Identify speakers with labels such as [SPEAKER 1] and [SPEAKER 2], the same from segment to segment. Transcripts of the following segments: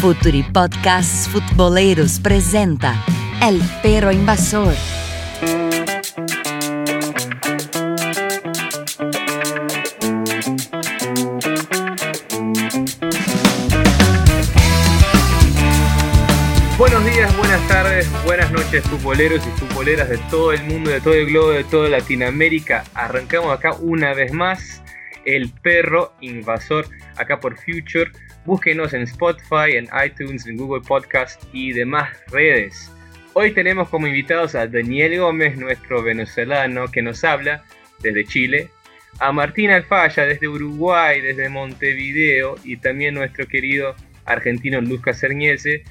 [SPEAKER 1] Futuri Podcasts Futboleros presenta El Perro Invasor.
[SPEAKER 2] Buenos días, buenas tardes, buenas noches futboleros y futboleras de todo el mundo, de todo el globo, de toda Latinoamérica. Arrancamos acá una vez más El Perro Invasor, acá por Future. Búsquenos en Spotify, en iTunes, en Google Podcast y demás redes. Hoy tenemos como invitados a Daniel Gómez, nuestro venezolano que nos habla desde Chile, a Martín Alfaya desde Uruguay, desde Montevideo y también nuestro querido argentino Lucas Cerniese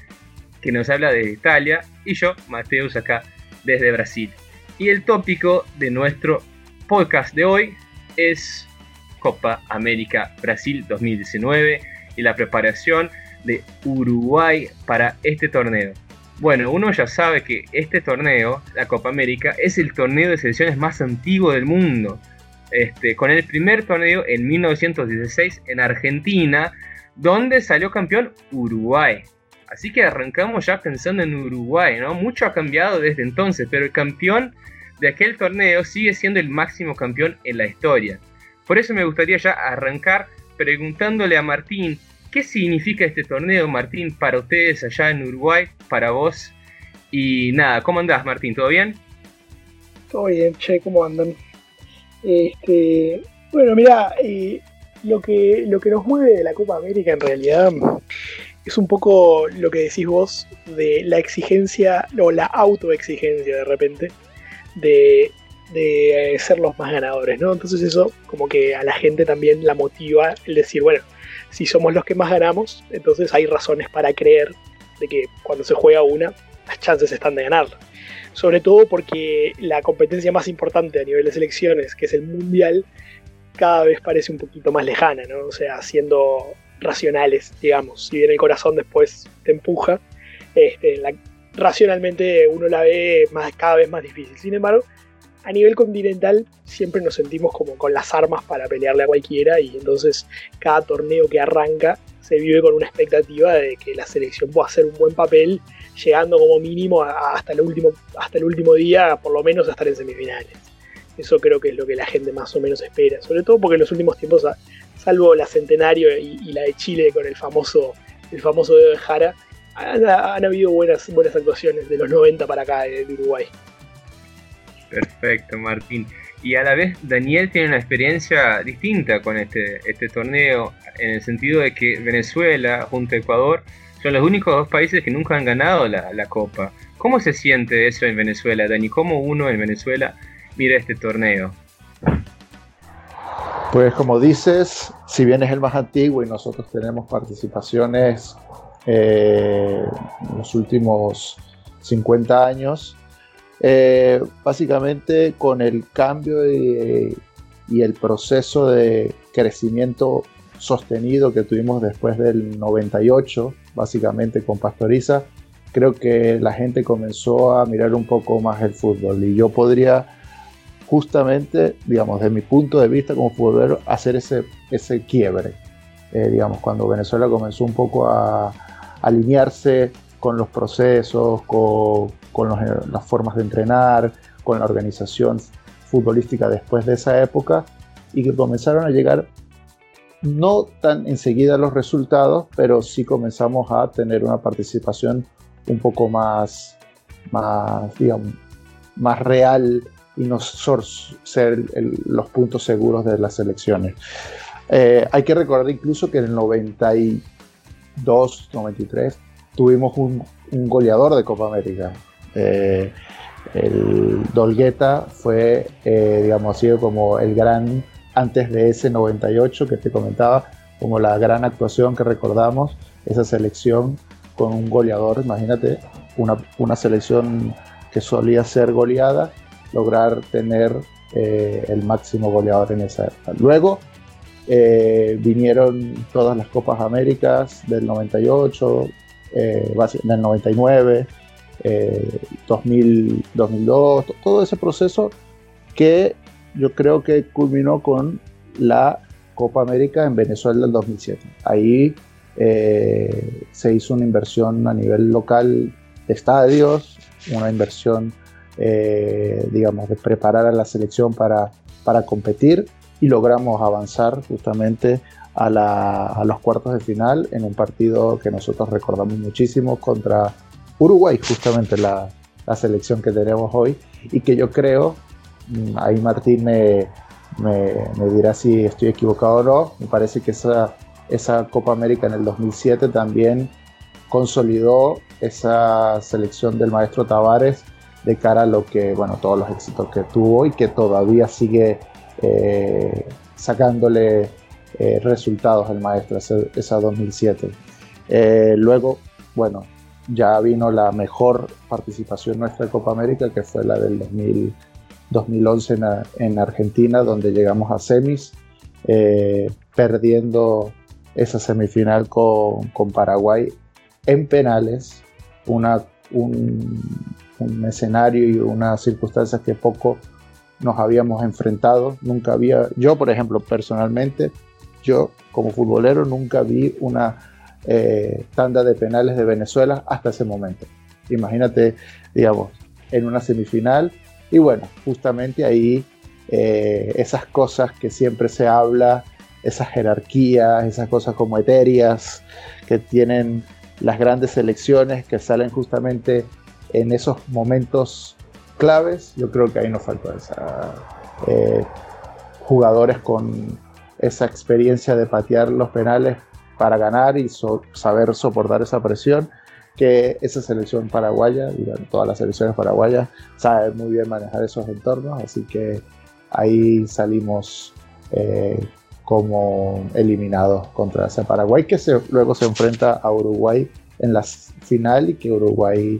[SPEAKER 2] que nos habla de Italia, y yo, Mateus, acá desde Brasil. Y el tópico de nuestro podcast de hoy es Copa América Brasil 2019 y la preparación de Uruguay para este torneo. Bueno, uno ya sabe que este torneo, la Copa América, es el torneo de selecciones más antiguo del mundo. Este, con el primer torneo en 1916 en Argentina, donde salió campeón Uruguay. Así que arrancamos ya pensando en Uruguay, ¿no? Mucho ha cambiado desde entonces, pero el campeón de aquel torneo sigue siendo el máximo campeón en la historia. Por eso me gustaría ya arrancar preguntándole a Martín, ¿qué significa este torneo, Martín, para ustedes allá en Uruguay, para vos? Y nada, ¿cómo andás, Martín? ¿Todo bien?
[SPEAKER 3] Todo bien, che, ¿cómo andan? Este, bueno, mira, eh, lo, que, lo que nos mueve de la Copa América en realidad es un poco lo que decís vos de la exigencia o la autoexigencia de repente de, de ser los más ganadores, ¿no? Entonces eso como que a la gente también la motiva el decir, bueno, si somos los que más ganamos, entonces hay razones para creer de que cuando se juega una, las chances están de ganarla. Sobre todo porque la competencia más importante a nivel de selecciones, que es el mundial, cada vez parece un poquito más lejana, ¿no? O sea, siendo racionales, digamos. Si bien el corazón después te empuja, este, racionalmente uno la ve más, cada vez más difícil. Sin embargo, a nivel continental siempre nos sentimos como con las armas para pelearle a cualquiera y entonces cada torneo que arranca se vive con una expectativa de que la selección pueda hacer un buen papel, llegando como mínimo hasta, el último, hasta el último día, por lo menos a estar en semifinales. Eso creo que es lo que la gente más o menos espera, sobre todo porque en los últimos tiempos salvo la Centenario y, la de Chile con el famoso, el famoso dedo de Jara, han, habido buenas, buenas actuaciones de los 90 para acá de, Uruguay.
[SPEAKER 2] Perfecto, Martín. Y a la vez Daniel tiene una experiencia distinta con este, este torneo, en el sentido de que Venezuela junto a Ecuador son los únicos dos países que nunca han ganado la, la Copa. ¿Cómo se siente eso en Venezuela, Dani? ¿Cómo uno en Venezuela mira este torneo?
[SPEAKER 4] Pues como dices, si bien es el más antiguo y nosotros tenemos participaciones eh, en los últimos 50 años, eh, básicamente con el cambio y, el proceso de crecimiento sostenido que tuvimos después del 98, básicamente con Pastoriza, creo que la gente comenzó a mirar un poco más el fútbol y yo podría justamente, digamos, de mi punto de vista como futbolero, hacer ese, ese quiebre. Eh, digamos, cuando Venezuela comenzó un poco a, alinearse con los procesos, con, las formas de entrenar, con la organización futbolística después de esa época y que comenzaron a llegar no tan enseguida los resultados, pero sí comenzamos a tener una participación un poco más, más, digamos, más real y no ser los puntos seguros de las elecciones. Eh, hay que recordar incluso que en el 92, 93 tuvimos un, goleador de Copa América. Eh, el Dolgueta fue, eh, digamos así, como el gran, antes de ese 98 que te comentaba, como la gran actuación que recordamos, esa selección con un goleador, imagínate, una, una selección que solía ser goleada lograr tener eh, el máximo goleador en esa época. Luego vinieron todas las Copas Américas del 98, eh, del 99, 2000, 2002, todo ese proceso que yo creo que culminó con la Copa América en Venezuela del 2007. Ahí eh, se hizo una inversión a nivel local de estadios, una inversión, eh, digamos, de preparar a la selección para, para competir y logramos avanzar justamente a, los cuartos de final en un partido que nosotros recordamos muchísimo contra Uruguay, justamente la, selección que tenemos hoy y que yo creo, mm, ahí Martín me, me, dirá si estoy equivocado o no, me parece que esa, esa Copa América en el 2007 también consolidó esa selección del maestro Tavares de cara a lo que, bueno, todos los éxitos que tuvo y que todavía sigue eh, sacándole eh, resultados el maestro, esa, 2007. Eh, luego, bueno, ya vino la mejor participación nuestra de Copa América, que fue la del 2011 en, Argentina, donde llegamos a semis, eh, perdiendo esa semifinal con, Paraguay en penales, una, un, un escenario y unas circunstancias que poco nos habíamos enfrentado. Nunca había, yo por ejemplo, personalmente, yo como futbolero nunca vi una eh, tanda de penales de Venezuela hasta ese momento. Imagínate, digamos, en una semifinal. Y bueno, justamente ahí eh, esas cosas que siempre se habla, esas jerarquías, esas cosas como etéreas que tienen las grandes selecciones que salen justamente en esos momentos claves, yo creo que ahí nos faltó esa. Eh, jugadores con esa experiencia de patear los penales para ganar y saber soportar esa presión que esa selección paraguaya, y todas las selecciones paraguayas, saben muy bien manejar esos entornos, así que ahí salimos eh, como eliminados contra ese Paraguay, que luego se enfrenta a Uruguay en la final y que Uruguay,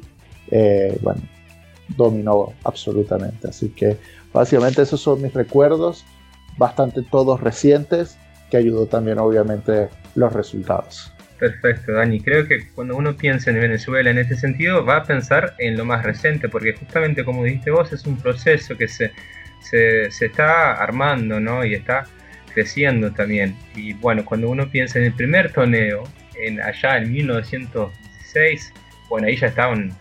[SPEAKER 4] eh, bueno, dominó absolutamente. Así que básicamente esos son mis recuerdos, bastante todos recientes, que ayudó también obviamente los resultados.
[SPEAKER 2] Perfecto, Dani. Creo que cuando uno piensa en Venezuela en este sentido, va a pensar en lo más reciente, porque justamente como dijiste vos, es un proceso que se, se, está armando ¿no? y está creciendo también. Y bueno, cuando uno piensa en el primer torneo, en, allá en 1916, bueno, ahí ya estaban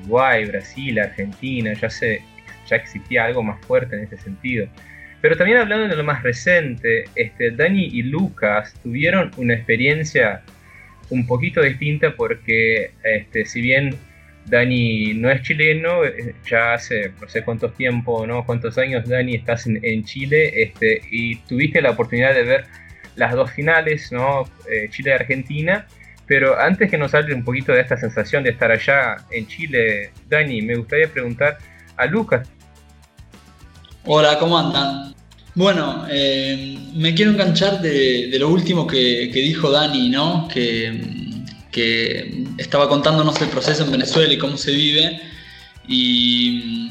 [SPEAKER 2] Uruguay, Brasil, Argentina, ya, se, ya existía algo más fuerte en ese sentido. Pero también hablando de lo más reciente, este, Dani y Lucas tuvieron una experiencia un poquito distinta porque este, si bien Dani no es chileno, eh, ya hace no sé cuántos tiempo, ¿no? cuántos años Dani estás en, Chile este, y tuviste la oportunidad de ver las dos finales, ¿no? Eh, Chile y Argentina. Pero antes que nos hable un poquito de esta sensación de estar allá en Chile, Dani, me gustaría preguntar a Lucas.
[SPEAKER 5] Hola, ¿cómo andan? Bueno, eh, me quiero enganchar de, lo último que, dijo Dani, ¿no? Que, estaba contándonos el proceso en Venezuela y cómo se vive. Y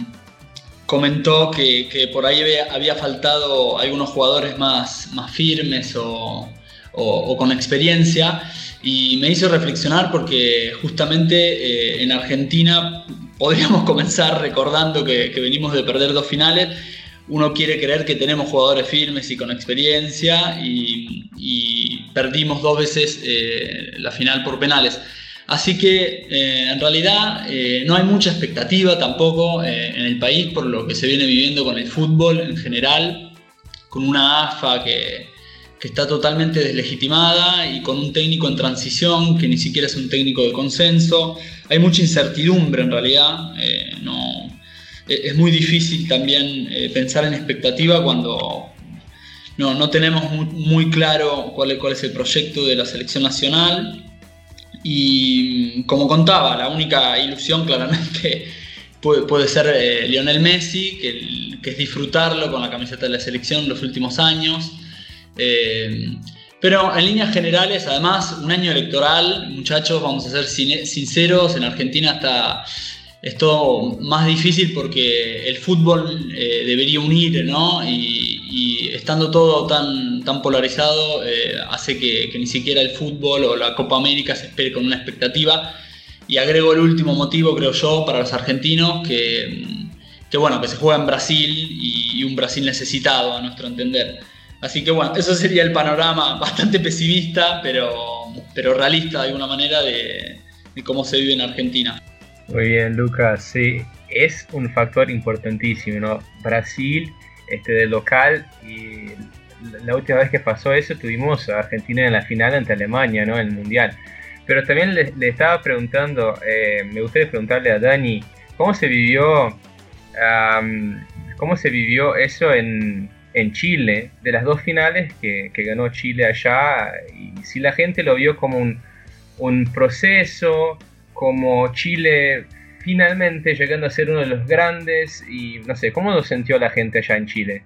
[SPEAKER 5] comentó que, por ahí había, faltado algunos jugadores más, firmes o, o con experiencia y me hizo reflexionar porque justamente eh, en Argentina podríamos comenzar recordando que, venimos de perder dos finales. Uno quiere creer que tenemos jugadores firmes y con experiencia y, perdimos dos veces eh, la final por penales. Así que eh, en realidad no hay mucha expectativa tampoco en el país por lo que se viene viviendo con el fútbol en general, con una AFA que está totalmente deslegitimada y con un técnico en transición que ni siquiera es un técnico de consenso. Hay mucha incertidumbre en realidad. Eh, es muy difícil también eh, pensar en expectativa cuando no, no tenemos muy, claro cuál es, cuál es el proyecto de la selección nacional. Y como contaba, la única ilusión claramente puede, puede ser eh, Lionel Messi, que, que es disfrutarlo con la camiseta de la selección los últimos años. Pero en líneas generales, además, un año electoral, muchachos, vamos a ser sinceros, en Argentina está, es todo más difícil porque el fútbol eh, debería unir, ¿no? Y, estando todo tan, tan polarizado, eh, hace que, ni siquiera el fútbol o la Copa América se espere con una expectativa. Y agrego el último motivo, creo yo, para los argentinos, que, que bueno, que se juega en Brasil y un Brasil necesitado, a nuestro entender. Así que bueno, eso sería el panorama bastante pesimista, pero, pero realista de alguna manera de, cómo se vive en Argentina.
[SPEAKER 2] Muy bien, Lucas, sí, es un factor importantísimo, ¿no? Brasil, este, de local, y la última vez que pasó eso tuvimos a Argentina en la final ante Alemania, ¿no? En el Mundial. Pero también le, estaba preguntando, eh, me gustaría preguntarle a Dani, ¿cómo se vivió, cómo se vivió eso en, en Chile, de las dos finales que, ganó Chile allá, y si la gente lo vio como un, un proceso, como Chile finalmente llegando a ser uno de los grandes, y no sé, ¿cómo lo sintió la gente allá en Chile?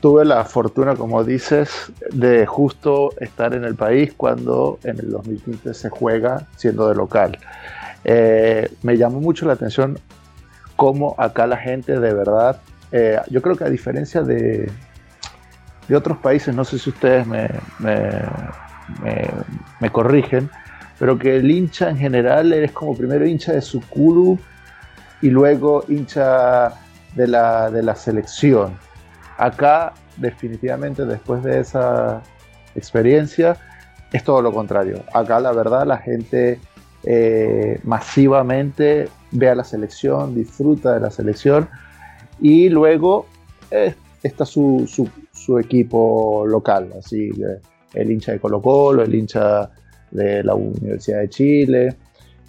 [SPEAKER 4] tuve la fortuna, como dices, de justo estar en el país cuando en el 2015 se juega siendo de local. Eh, me llamó mucho la atención cómo acá la gente de verdad, eh, yo creo que a diferencia de, de otros países, no sé si ustedes me, me, corrigen, pero que el hincha en general eres como primero hincha de su club y luego hincha de la, de la selección. Acá, definitivamente, después de esa experiencia, es todo lo contrario. Acá, la verdad, la gente eh, masivamente ve a la selección, disfruta de la selección y luego eh, está su, equipo local, así el hincha de Colo Colo, el hincha de la Universidad de Chile.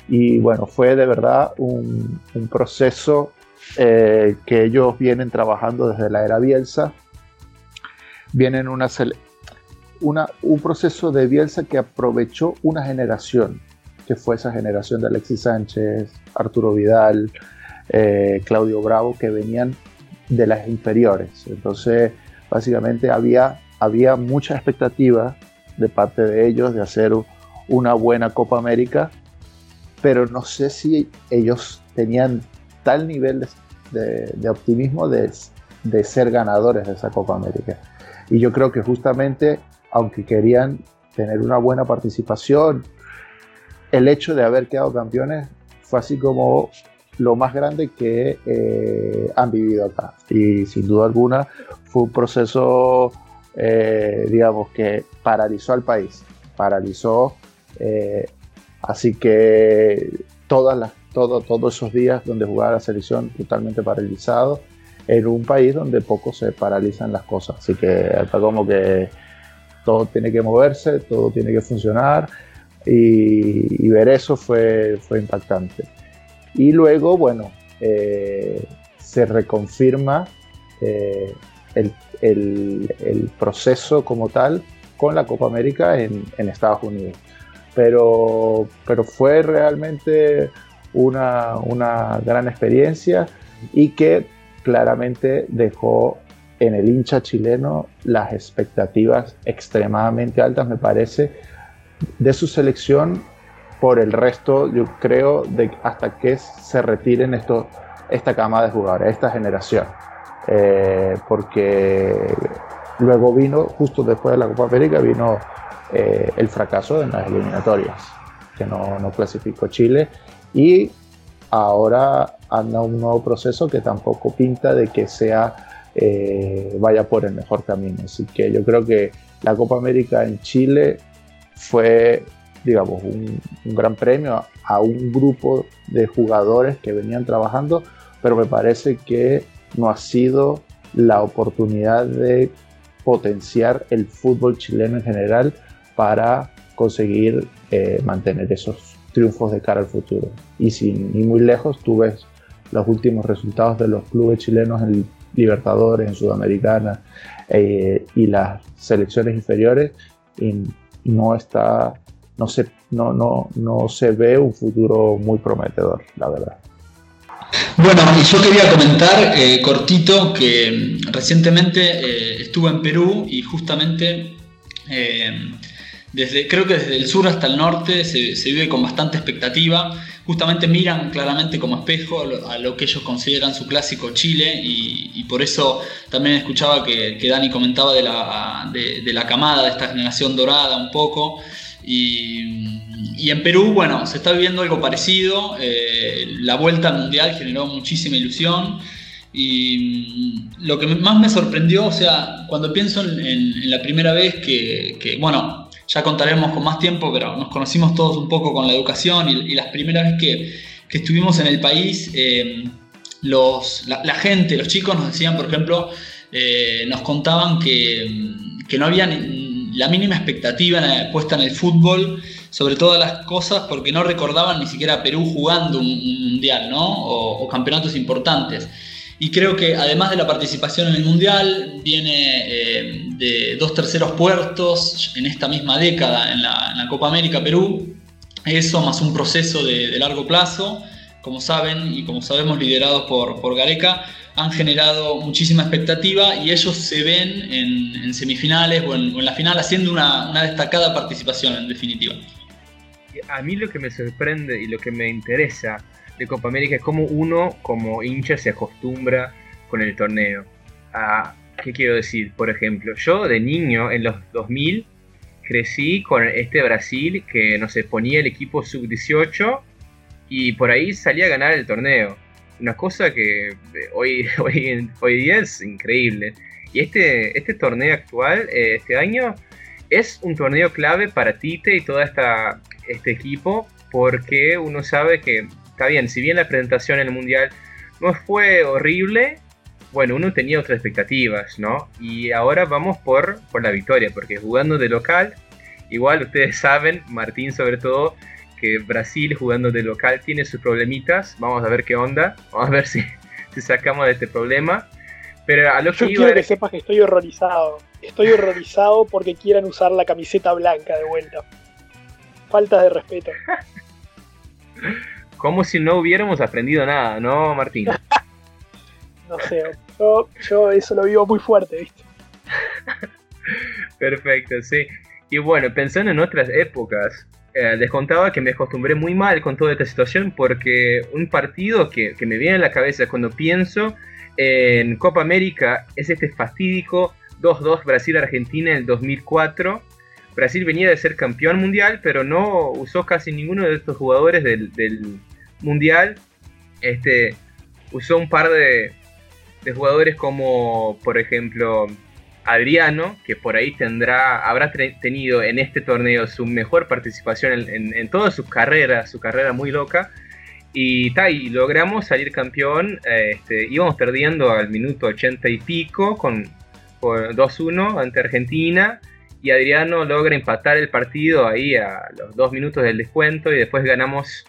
[SPEAKER 4] Y bueno, fue de verdad un, un proceso eh, que ellos vienen trabajando desde la era Bielsa. Vienen una, un proceso de Bielsa que aprovechó una generación, que fue esa generación de Alexis Sánchez, Arturo Vidal, eh, Claudio Bravo, que venían de las inferiores. Entonces, básicamente había, había mucha expectativa de parte de ellos de hacer una buena Copa América, pero no sé si ellos tenían tal nivel de, optimismo de, ser ganadores de esa Copa América. Y yo creo que justamente, aunque querían tener una buena participación, el hecho de haber quedado campeones fue así como lo más grande que eh, han vivido acá. Y sin duda alguna fue un proceso, eh, digamos, que paralizó al país, paralizó. Eh, así que todas las todos esos días donde jugaba la selección totalmente paralizado en un país donde poco se paralizan las cosas. Así que está como que todo tiene que moverse, todo tiene que funcionar y, ver eso fue, fue impactante. Y luego, bueno, eh, se reconfirma eh, el, el, proceso como tal con la Copa América en, en Estados Unidos. Pero, pero fue realmente una, una gran experiencia y que claramente dejó en el hincha chileno las expectativas extremadamente altas, me parece, de su selección por el resto, yo creo, de hasta que se retiren esto, esta cama de jugadores, esta generación. Eh, porque luego vino, justo después de la Copa América, vino eh, el fracaso en las eliminatorias, que no, no clasificó Chile y ahora anda un nuevo proceso que tampoco pinta de que sea eh, vaya por el mejor camino. Así que yo creo que la Copa América en Chile fue, digamos, un, gran premio a, un grupo de jugadores que venían trabajando, pero me parece que no ha sido la oportunidad de potenciar el fútbol chileno en general para conseguir eh, mantener esos triunfos de cara al futuro. Y sin ir muy lejos, tú ves los últimos resultados de los clubes chilenos en Libertadores, en Sudamericana eh, y las selecciones inferiores y no está, no se, no, no, no se ve un futuro muy prometedor, la verdad.
[SPEAKER 5] Bueno, yo quería comentar eh, cortito que recientemente eh, estuve en Perú y justamente desde, creo que desde el sur hasta el norte se, vive con bastante expectativa. Justamente miran claramente como espejo a lo, que ellos consideran su clásico Chile y, por eso también escuchaba que, Dani comentaba de la, de, la, camada, de esta generación dorada un poco. Y, en Perú, bueno, se está viviendo algo parecido. Eh, la vuelta al Mundial generó muchísima ilusión. Y lo que más me sorprendió, o sea, cuando pienso en, la primera vez que, que, bueno, ya contaremos con más tiempo, pero nos conocimos todos un poco con la educación y, las primeras veces que, estuvimos en el país, eh, los, la, gente, los chicos nos decían, por ejemplo, eh, nos contaban que, que no había la mínima expectativa puesta en el fútbol sobre todas las cosas porque no recordaban ni siquiera a Perú jugando un, mundial, ¿no? O, campeonatos importantes. Y creo que además de la participación en el Mundial, viene eh, de dos terceros puertos en esta misma década en la, Copa América Perú. Eso más un proceso de, largo plazo, como saben y como sabemos, liderados por, por Gareca, han generado muchísima expectativa y ellos se ven en, semifinales o en, la final haciendo una, una destacada participación en definitiva
[SPEAKER 2] a mí lo que me sorprende y lo que me interesa de Copa América es cómo uno como hincha se acostumbra con el torneo. A, ¿Qué quiero decir? Por ejemplo, yo de niño en los 2000 crecí con este Brasil que no sé, ponía el equipo sub-18 y por ahí salía a ganar el torneo. Una cosa que hoy, hoy, hoy día es increíble. Y este, este torneo actual, eh, este año, es un torneo clave para Tite y esta este equipo porque uno sabe que, está bien, si bien la presentación en el Mundial no fue horrible, bueno, uno tenía otras expectativas, ¿no? Y ahora vamos por, por la victoria, porque jugando de local, igual ustedes saben, Martín sobre todo, que Brasil jugando de local tiene sus problemitas, vamos a ver qué onda, vamos a ver si, si sacamos de este problema. Pero a lo
[SPEAKER 3] que Yo quiero que sepas que estoy horrorizado. Estoy horrorizado porque quieran usar la camiseta blanca de vuelta falta de respeto.
[SPEAKER 2] Como si no hubiéramos aprendido nada, ¿no, Martín?
[SPEAKER 3] no sé, yo, eso lo vivo muy fuerte, ¿viste?
[SPEAKER 2] Perfecto, sí. Y bueno, pensando en otras épocas, eh, les contaba que me acostumbré muy mal con toda esta situación porque un partido que, que me viene a la cabeza cuando pienso en Copa América es este fatídico 2-2 Brasil-Argentina en el 2004 Brasil venía de ser campeón mundial, pero no usó casi ninguno de estos jugadores del, mundial. Este, usó un par de, jugadores como, por ejemplo, Adriano, que por ahí tendrá, habrá tenido en este torneo su mejor participación en, toda su carrera, su carrera muy loca. Y, logramos salir campeón. Este, íbamos perdiendo al minuto 80 y pico con, con 2-1 ante Argentina y Adriano logra empatar el partido ahí a los dos minutos del descuento y después ganamos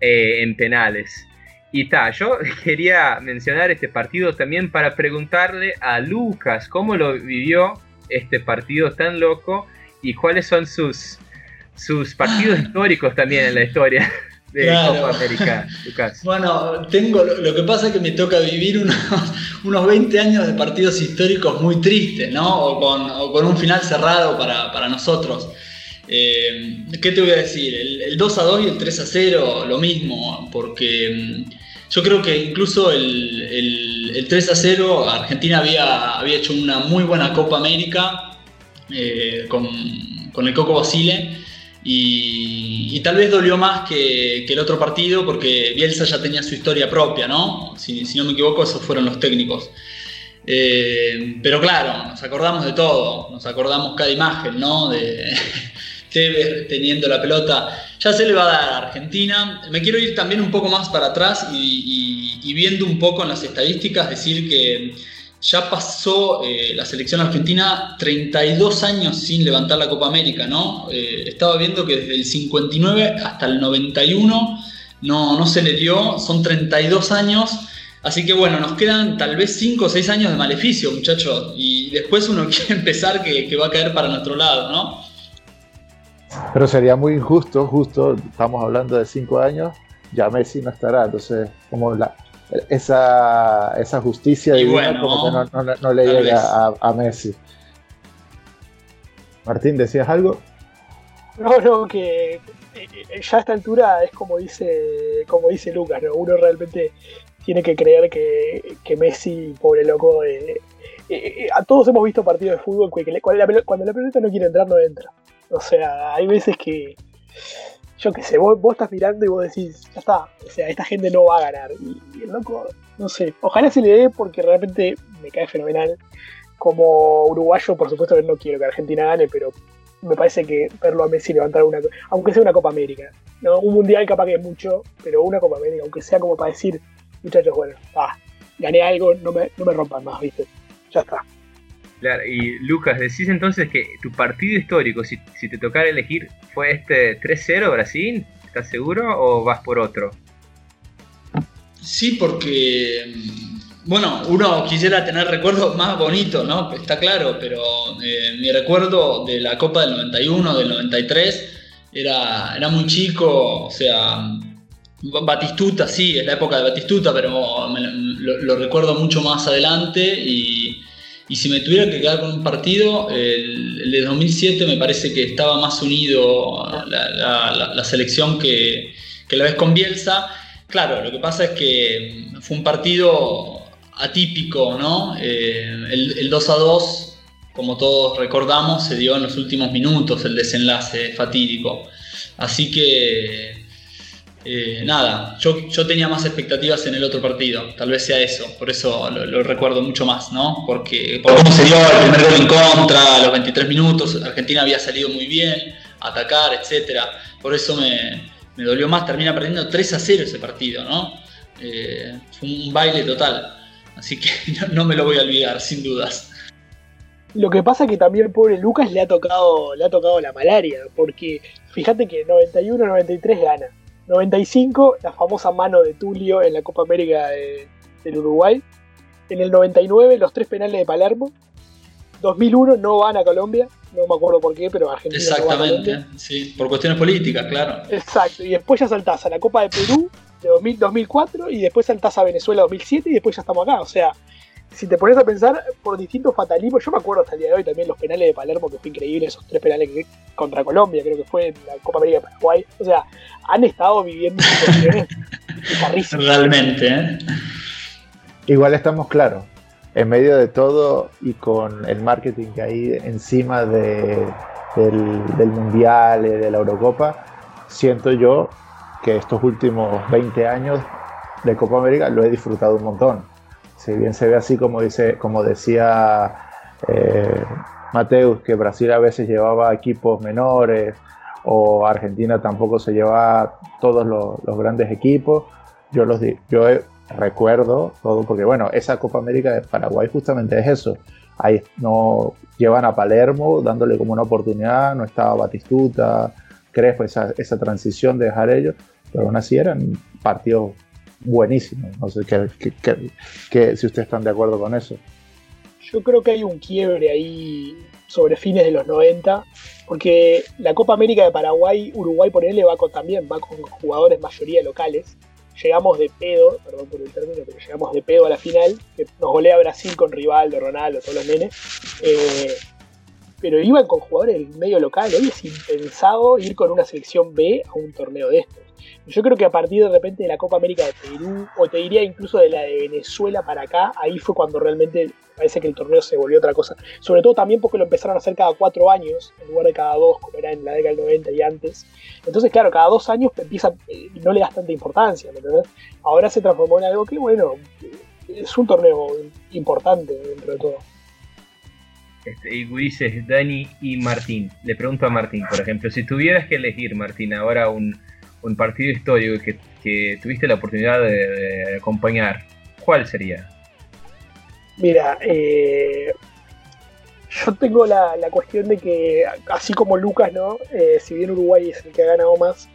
[SPEAKER 2] eh, en penales. Y ta, yo quería mencionar este partido también para preguntarle a Lucas cómo lo vivió este partido tan loco y cuáles son sus, sus partidos históricos también en la historia de Copa América, Lucas.
[SPEAKER 5] Bueno, tengo, lo que pasa es que me toca vivir unos, unos 20 años de partidos históricos muy tristes, ¿no? O con, un final cerrado para, nosotros. Eh, ¿Qué te voy a decir? El, 2 a 2 y el 3 a 0, lo mismo, porque mm, yo creo que incluso el, 3 a 0, Argentina había, había hecho una muy buena Copa América eh, con, con el Coco Basile y, tal vez dolió más que, el otro partido porque Bielsa ya tenía su historia propia, ¿no? Si, no me equivoco, esos fueron los técnicos. Eh, pero claro, nos acordamos de todo, nos acordamos cada imagen, ¿no? Tevez teniendo la pelota. Ya se le va a dar a Argentina. Me quiero ir también un poco más para atrás y viendo un poco en las estadísticas, decir que ya pasó eh, la selección argentina 32 años sin levantar la Copa América, ¿no? Eh, estaba viendo que desde el 59 hasta el 91 no, no se le dio, son 32 años, así que bueno, nos quedan tal vez 5 o 6 años de maleficio, muchachos, y después uno quiere empezar que, que va a caer para nuestro lado, ¿no?
[SPEAKER 4] Pero sería muy injusto, justo, estamos hablando de 5 años, ya Messi no estará, entonces como la, esa, esa justicia divina como que no, le llega a, Messi. Martín, ¿decías algo?
[SPEAKER 3] No, no, que eh, ya a esta altura es como dice, como dice Lucas, ¿no? Uno realmente tiene que creer que, Messi, pobre loco, eh, a todos hemos visto partidos de fútbol que, cuando, la, cuando pelota no quiere entrar, no entra. O sea, hay veces que yo qué sé, vos, estás mirando y vos decís, ya está, o sea, esta gente no va a ganar. Y, el loco, no sé, ojalá se le dé porque realmente me cae fenomenal. Como uruguayo, por supuesto que no quiero que Argentina gane, pero me parece que verlo a Messi levantar una, aunque sea una Copa América, ¿no? Un mundial capaz que es mucho, pero una Copa América, aunque sea como para decir, muchachos, bueno, ah, gané algo, no me, no me rompan más, ¿viste? Ya está.
[SPEAKER 2] Claro, y Lucas, decís entonces que tu partido histórico, si, si te tocara elegir, fue este 3-0 Brasil, ¿estás seguro o vas por otro?
[SPEAKER 5] Sí, porque, bueno, uno quisiera tener recuerdos más bonitos, ¿no? Está claro, pero eh, mi recuerdo de la Copa del 91, del 93, era, era muy chico, o sea, Batistuta, sí, es la época de Batistuta, pero lo, recuerdo mucho más adelante y, si me tuviera que quedar con un partido, el, de 2007 me parece que estaba más unido la, la, selección que, que, la vez con Bielsa. Claro, lo que pasa es que fue un partido atípico, ¿no? Eh, el, el 2 a 2, como todos recordamos, se dio en los últimos minutos el desenlace fatídico. Así que eh, nada, yo, yo, tenía más expectativas en el otro partido, tal vez sea eso, por eso lo, recuerdo mucho más, ¿no? Porque por cómo se dio el primer gol en contra, a los 23 minutos, Argentina había salido muy bien, atacar, etc. Por eso me, dolió más, termina perdiendo 3 a 0 ese partido, ¿no? Eh, fue un baile total, así que no, me lo voy a olvidar, sin dudas.
[SPEAKER 3] Lo que pasa es que también pobre Lucas le ha tocado, le ha tocado la malaria, porque fíjate que 91-93 gana 95, la famosa mano de Tulio en la Copa América del Uruguay. En el 99, los tres penales de Palermo. 2001 no van a Colombia, no me acuerdo por qué, pero Argentina.
[SPEAKER 5] Exactamente, no sí, por cuestiones políticas, claro.
[SPEAKER 3] Exacto, y después ya saltás a la Copa de Perú de 2000, 2004 y después saltás a Venezuela 2007 y después ya estamos acá. O sea, si te pones a pensar por distintos fatalismos, yo me acuerdo hasta el día de hoy también los penales de Palermo, que fue increíble, esos tres penales que, contra Colombia, creo que fue en la Copa América de Paraguay. O sea, han estado viviendo situaciones
[SPEAKER 5] Realmente, ¿eh?
[SPEAKER 4] Igual estamos claros, en medio de todo y con el marketing que hay encima de, del, del Mundial, de la Eurocopa, siento yo que estos últimos 20 años de Copa América lo he disfrutado un montón si bien se ve así como, dice, como decía eh, Mateus, que Brasil a veces llevaba equipos menores o Argentina tampoco se llevaba todos los, grandes equipos, yo, los, yo recuerdo todo, porque bueno, esa Copa América de Paraguay justamente es eso. Ahí no llevan a Palermo dándole como una oportunidad, no estaba Batistuta, Crespo, esa, esa transición de dejar ellos, pero aún así eran partidos buenísimo. No sé que, si ustedes están de acuerdo con eso.
[SPEAKER 3] Yo creo que hay un quiebre ahí sobre fines de los 90, porque la Copa América de Paraguay, Uruguay por él va también, va con jugadores mayoría locales. Llegamos de pedo, perdón por el término, pero llegamos de pedo a la final, que nos golea Brasil con Rivaldo, Ronaldo, todos los nenes. Eh, pero iban con jugadores medio local. Hoy es impensado ir con una selección B a un torneo de estos. Yo creo que a partir de repente de la Copa América de Perú, o te diría incluso de la de Venezuela para acá, ahí fue cuando realmente parece que el torneo se volvió otra cosa. Sobre todo también porque lo empezaron a hacer cada cuatro años, en lugar de cada dos, como era en la década del 90 y antes. Entonces, claro, cada dos años empieza, eh, no le das tanta importancia, ¿me entendés? Ahora se transformó en algo que, bueno, es un torneo importante dentro de todo.
[SPEAKER 2] Este, y dices Dani y Martín. Le pregunto a Martín, por ejemplo, si tuvieras que elegir, Martín, ahora un, un partido histórico que, que tuviste la oportunidad de, acompañar, ¿cuál sería?
[SPEAKER 3] Mira, eh, yo tengo la, cuestión de que, así como Lucas, ¿no? Eh, si bien Uruguay es el que ha ganado más,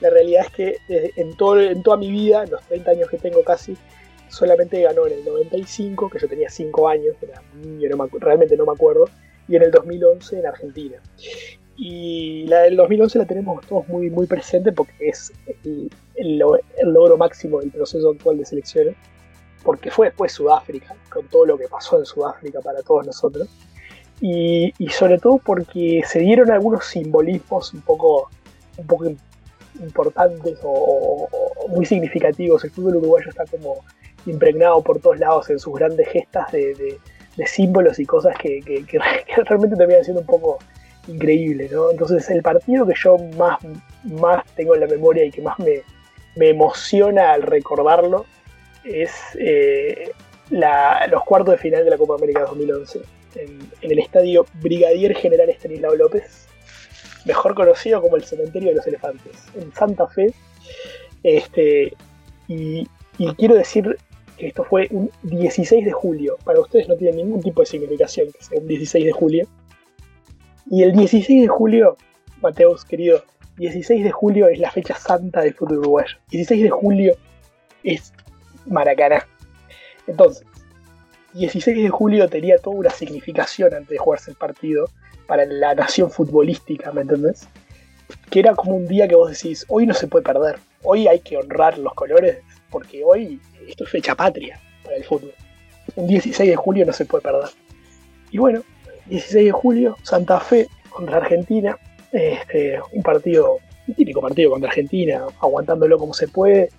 [SPEAKER 3] la realidad es que en, todo, en toda mi vida, en los 30 años que tengo casi, solamente ganó en el 95, que yo tenía 5 años, era realmente no me acuerdo, y en el 2011 en Argentina. Y la del 2011 la tenemos todos muy, muy presente porque es el, logro máximo del proceso actual de selecciones, porque fue después Sudáfrica, con todo lo que pasó en Sudáfrica para todos nosotros. Y, sobre todo porque se dieron algunos simbolismos un poco, un poco importantes o, muy significativos. El fútbol uruguayo está como impregnado por todos lados en sus grandes gestas de, símbolos y cosas que, que, que realmente terminan siendo un poco increíble, ¿no? Entonces el partido que yo más, más tengo en la memoria y que más me, emociona al recordarlo es eh, los cuartos de final de la Copa América 2011 en, el estadio Brigadier General Estanislao López mejor conocido como el Cementerio de los Elefantes, en Santa Fe. Este, y, quiero decir que esto fue un 16 de julio. Para ustedes no tiene ningún tipo de significación que sea un 16 de julio. Y el 16 de julio, Mateus, querido, 16 de julio es la fecha santa del fútbol uruguayo. 16 de julio es Maracaná. Entonces, 16 de julio tenía toda una significación antes de jugarse el partido para la nación futbolística, ¿me entendés? Que era como un día que vos decís, hoy no se puede perder, hoy hay que honrar los colores, porque hoy esto es fecha patria para el fútbol. Un 16 de julio no se puede perder. Y bueno, 16 de julio, Santa Fe contra Argentina, este, un partido, un típico partido contra Argentina, aguantándolo como se puede,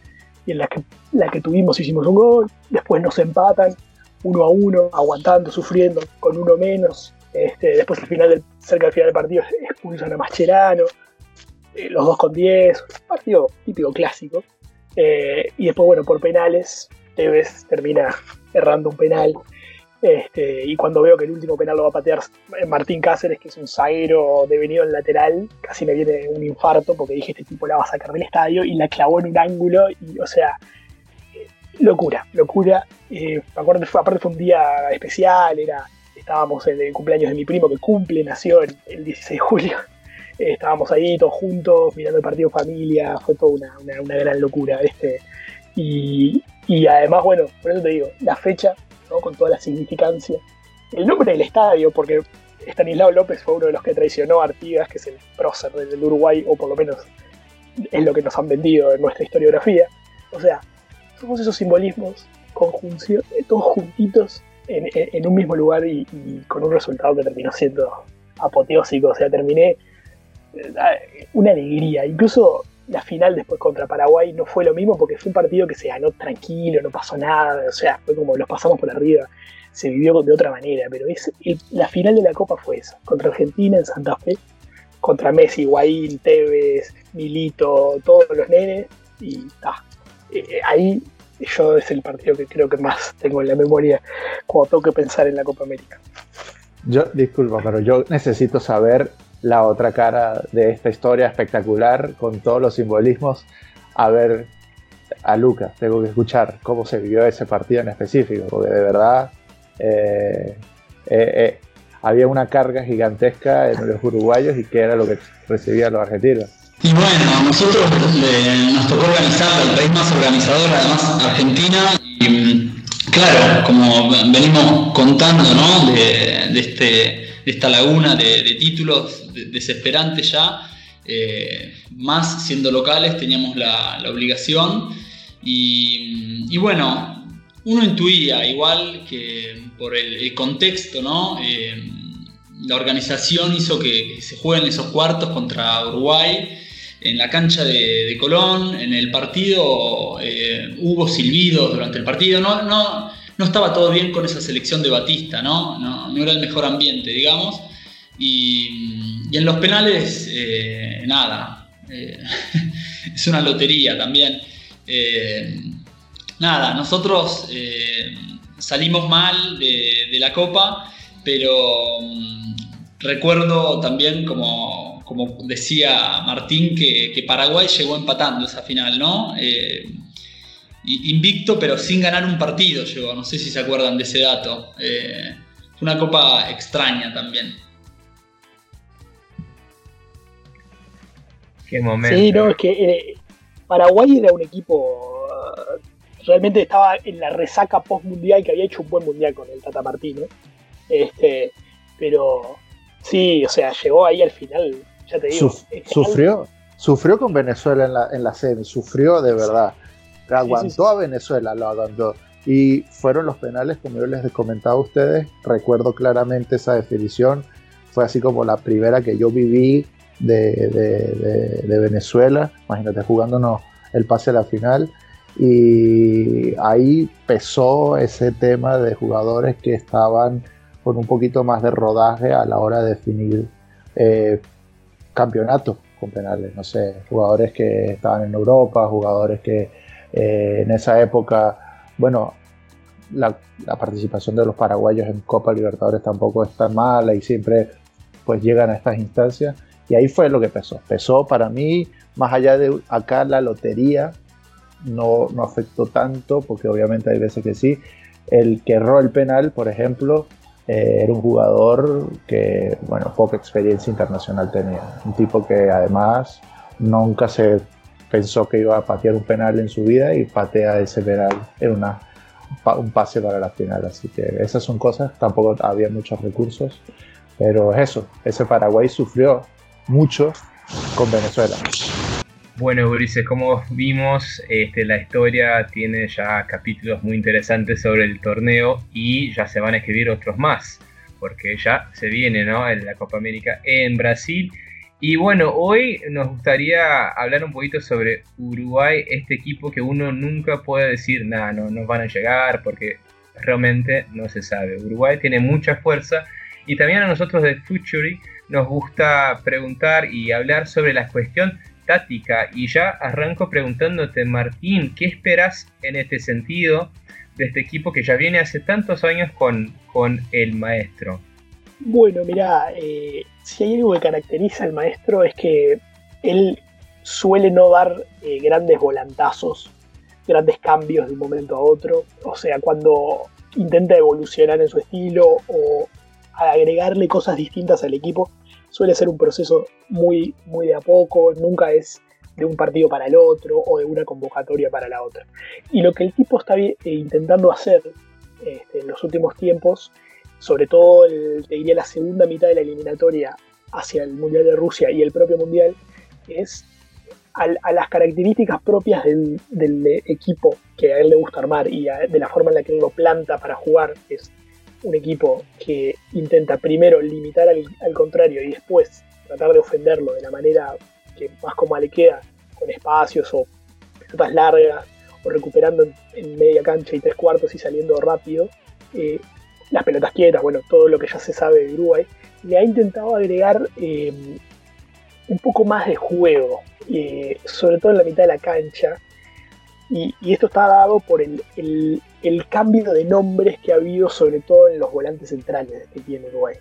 [SPEAKER 3] y en la que, la que tuvimos hicimos un gol, después nos empatan, uno a uno, aguantando, sufriendo, con uno menos. Este, después al final cerca del final del partido expulsan a Mascherano, eh, los dos con 10, partido típico clásico. Eh, y después, bueno, por penales, Tevez termina errando un penal. Este, y cuando veo que el último penal lo va a patear Martín Cáceres, que es un zaguero devenido en lateral, casi me viene un infarto porque dije, este tipo la va a sacar del estadio y la clavó en un ángulo. Y, o sea, locura, locura. Eh, me fue, aparte fue un día especial, era, estábamos en el cumpleaños de mi primo que cumple, nació el, 16 de julio. Eh, estábamos ahí todos juntos, mirando el partido familia, fue toda una, una, gran locura. Este, y, y, además, bueno, por eso te digo, la fecha, con toda la significancia. El nombre del estadio, porque Stanislao López fue uno de los que traicionó a Artigas, que es el prócer del Uruguay, o por lo menos es lo que nos han vendido en nuestra historiografía. O sea, todos esos simbolismos, todos juntitos en, un mismo lugar y, con un resultado que terminó siendo apoteósico. O sea, terminé eh, una alegría. Incluso la final después contra Paraguay no fue lo mismo porque fue un partido que se ganó tranquilo, no pasó nada. O sea, fue como los pasamos por arriba. Se vivió de otra manera. Pero es, la final de la Copa fue esa. Contra Argentina en Santa Fe. Contra Messi, Guaín, Tevez, Milito, todos los nenes. Y ta, eh, ahí yo es el partido que creo que más tengo en la memoria cuando tengo que pensar en la Copa América.
[SPEAKER 4] Yo, disculpa, pero yo necesito saber la otra cara de esta historia espectacular con todos los simbolismos. A ver, a Lucas, tengo que escuchar cómo se vivió ese partido en específico, porque de verdad eh, eh, había una carga gigantesca en los uruguayos y que era lo que recibían los argentinos.
[SPEAKER 5] Y bueno, nosotros nos tocó organizar, el país más organizador, además Argentina, y mm, claro, como venimos contando, ¿no? De, este, de esta laguna de, títulos desesperantes ya, eh, más siendo locales teníamos la, obligación. Y, bueno, uno intuía igual que por el, contexto, ¿no? Eh, la organización hizo que se jueguen esos cuartos contra Uruguay. En la cancha de, Colón, en el partido eh, hubo silbidos durante el partido, no, no, no, estaba todo bien con esa selección de Batista, no, no, era el mejor ambiente, digamos, y, en los penales, eh, nada, eh, es una lotería también. nada, nosotros salimos mal de, la Copa, pero mm, recuerdo también como como decía Martín, que, Paraguay llegó empatando esa final, ¿no? Eh, invicto, pero sin ganar un partido llegó. No sé si se acuerdan de ese dato. Eh, fue una copa extraña también.
[SPEAKER 2] Qué momento.
[SPEAKER 3] Sí, no, es que eh, Paraguay era un equipo. realmente estaba en la resaca post-mundial que había hecho un buen mundial con el Tata Martino. Este, pero sí, o sea, llegó ahí al final
[SPEAKER 4] sufrió, sufrió con Venezuela en la, en la semi, sufrió de verdad. Aguantó a Venezuela, lo aguantó. Y fueron los penales, como yo les he comentado a ustedes, recuerdo claramente esa definición. Fue así como la primera que yo viví de, Venezuela, imagínate jugándonos el pase a la final. Y ahí pesó ese tema de jugadores que estaban con un poquito más de rodaje a la hora de definir eh, campeonatos con penales. No sé, jugadores que estaban en Europa, jugadores que eh, en esa época, bueno, la, participación de los paraguayos en Copa Libertadores tampoco es tan mala y siempre pues llegan a estas instancias Y ahí fue lo que pesó. Pesó para mí, más allá de acá la lotería, no, no afectó tanto, porque obviamente hay veces que sí. El que erró el penal, por ejemplo, eh, era un jugador que, bueno, poca experiencia internacional tenía. Un tipo que además nunca se pensó que iba a patear un penal en su vida y patea ese penal en una, un pase para la final. Así que esas son cosas, tampoco había muchos recursos, pero es eso, ese Paraguay sufrió mucho con Venezuela.
[SPEAKER 2] Bueno, Ulises, como vimos, este, la historia tiene ya capítulos muy interesantes sobre el torneo y ya se van a escribir otros más, porque ya se viene ¿no? la Copa América en Brasil. Y bueno, hoy nos gustaría hablar un poquito sobre Uruguay, este equipo que uno nunca puede decir, nada, no nos van a llegar, porque realmente no se sabe. Uruguay tiene mucha fuerza y también a nosotros de Futuri nos gusta preguntar y hablar sobre la cuestión táctica. Y ya arranco preguntándote, Martín, ¿qué esperas en este sentido de este equipo que ya viene hace tantos años con, con el maestro?
[SPEAKER 3] Bueno, mira, eh, si hay algo que caracteriza al maestro es que él suele no dar eh, grandes volantazos, grandes cambios de un momento a otro. O sea, cuando intenta evolucionar en su estilo o agregarle cosas distintas al equipo, suele ser un proceso muy, muy de a poco, nunca es de un partido para el otro o de una convocatoria para la otra. Y lo que el tipo está eh, intentando hacer este, en los últimos tiempos, sobre todo te diría la segunda mitad de la eliminatoria hacia el Mundial de Rusia y el propio Mundial, es a, las características propias del, equipo que a él le gusta armar y de la forma en la que él lo planta para jugar, es un equipo que intenta primero limitar al, contrario y después tratar de ofenderlo de la manera que más cómoda le queda, con espacios o pelotas largas, o recuperando en, media cancha y tres cuartos y saliendo rápido, eh, las pelotas quietas, bueno, todo lo que ya se sabe de Uruguay, le ha intentado agregar eh, un poco más de juego, eh, sobre todo en la mitad de la cancha, y, esto está dado por el, cambio de nombres que ha habido, sobre todo en los volantes centrales que tiene Uruguay,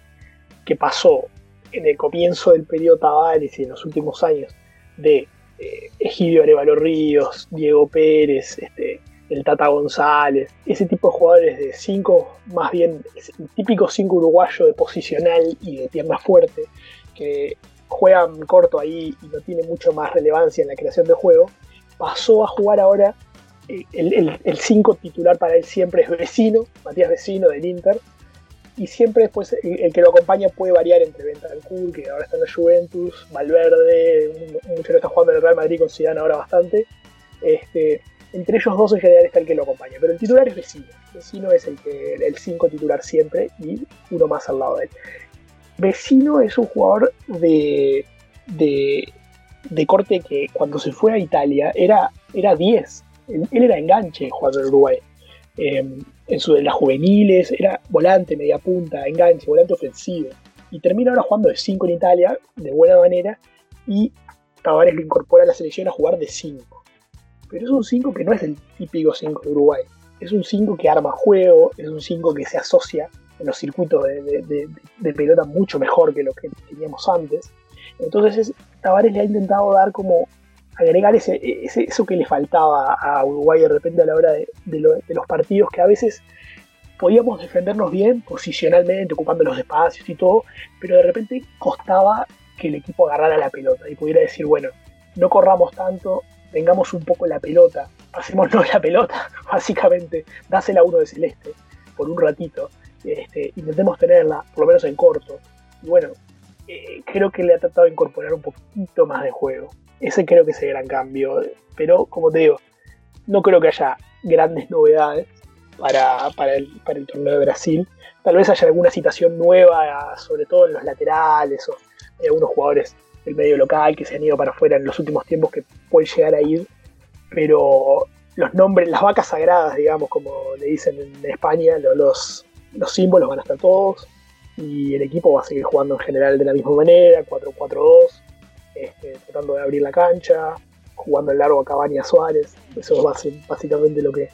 [SPEAKER 3] que pasó en el comienzo del periodo Tavares y en los últimos años de eh, Egidio Arevalo Ríos, Diego Pérez, este, el Tata González, ese tipo de jugadores de 5, más bien el típico 5 uruguayo de posicional y de pierna fuerte, que juegan corto ahí y no tiene mucho más relevancia en la creación de juego, pasó a jugar ahora el 5 titular para él siempre es Vecino, Matías Vecino del Inter, y siempre después el, que lo acompaña puede variar entre Bentancur, que ahora está en la Juventus, Valverde, mucho lo está jugando en el Real Madrid con Zidane ahora bastante. Este, entre ellos dos en general está el que lo acompaña, pero el titular es Vecino. Vecino es el que el 5 titular siempre y uno más al lado de él. Vecino es un jugador de, de, de corte que cuando se fue a Italia era, era 10 él era enganche jugando en Uruguay. Em, en, su, las juveniles, era volante, media punta, enganche, volante ofensivo. Y termina ahora jugando de 5 en Italia, de buena manera, y Tavares lo incorpora a la selección a jugar de 5. Pero es un 5 que no es el típico 5 de Uruguay. Es un 5 que arma juego, es un 5 que se asocia en los circuitos de, pelota mucho mejor que lo que teníamos antes. Entonces Tavares le ha intentado dar como agregar ese, eso que le faltaba a Uruguay de repente a la hora de, los partidos, que a veces podíamos defendernos bien posicionalmente, ocupando los espacios y todo, pero de repente costaba que el equipo agarrara la pelota y pudiera decir, bueno, no corramos tanto, tengamos un poco la pelota, pasémonos la pelota, básicamente, dásela a uno de celeste por un ratito, este, intentemos tenerla, por lo menos en corto. Y bueno, eh, creo que le ha tratado de incorporar un poquito más de juego. Ese creo que es el gran cambio. Pero, como te digo, no creo que haya grandes novedades para, el, torneo de Brasil. Tal vez haya alguna situación nueva, sobre todo en los laterales o en algunos jugadores del medio local que se han ido para afuera en los últimos tiempos que pueden llegar a ir. Pero los nombres, las vacas sagradas, digamos, como le dicen en España, los, los símbolos van a estar todos y el equipo va a seguir jugando en general de la misma manera, 4-4-2, este, tratando de abrir la cancha, jugando el largo a Cavani a Suárez. Eso va a ser básicamente lo que,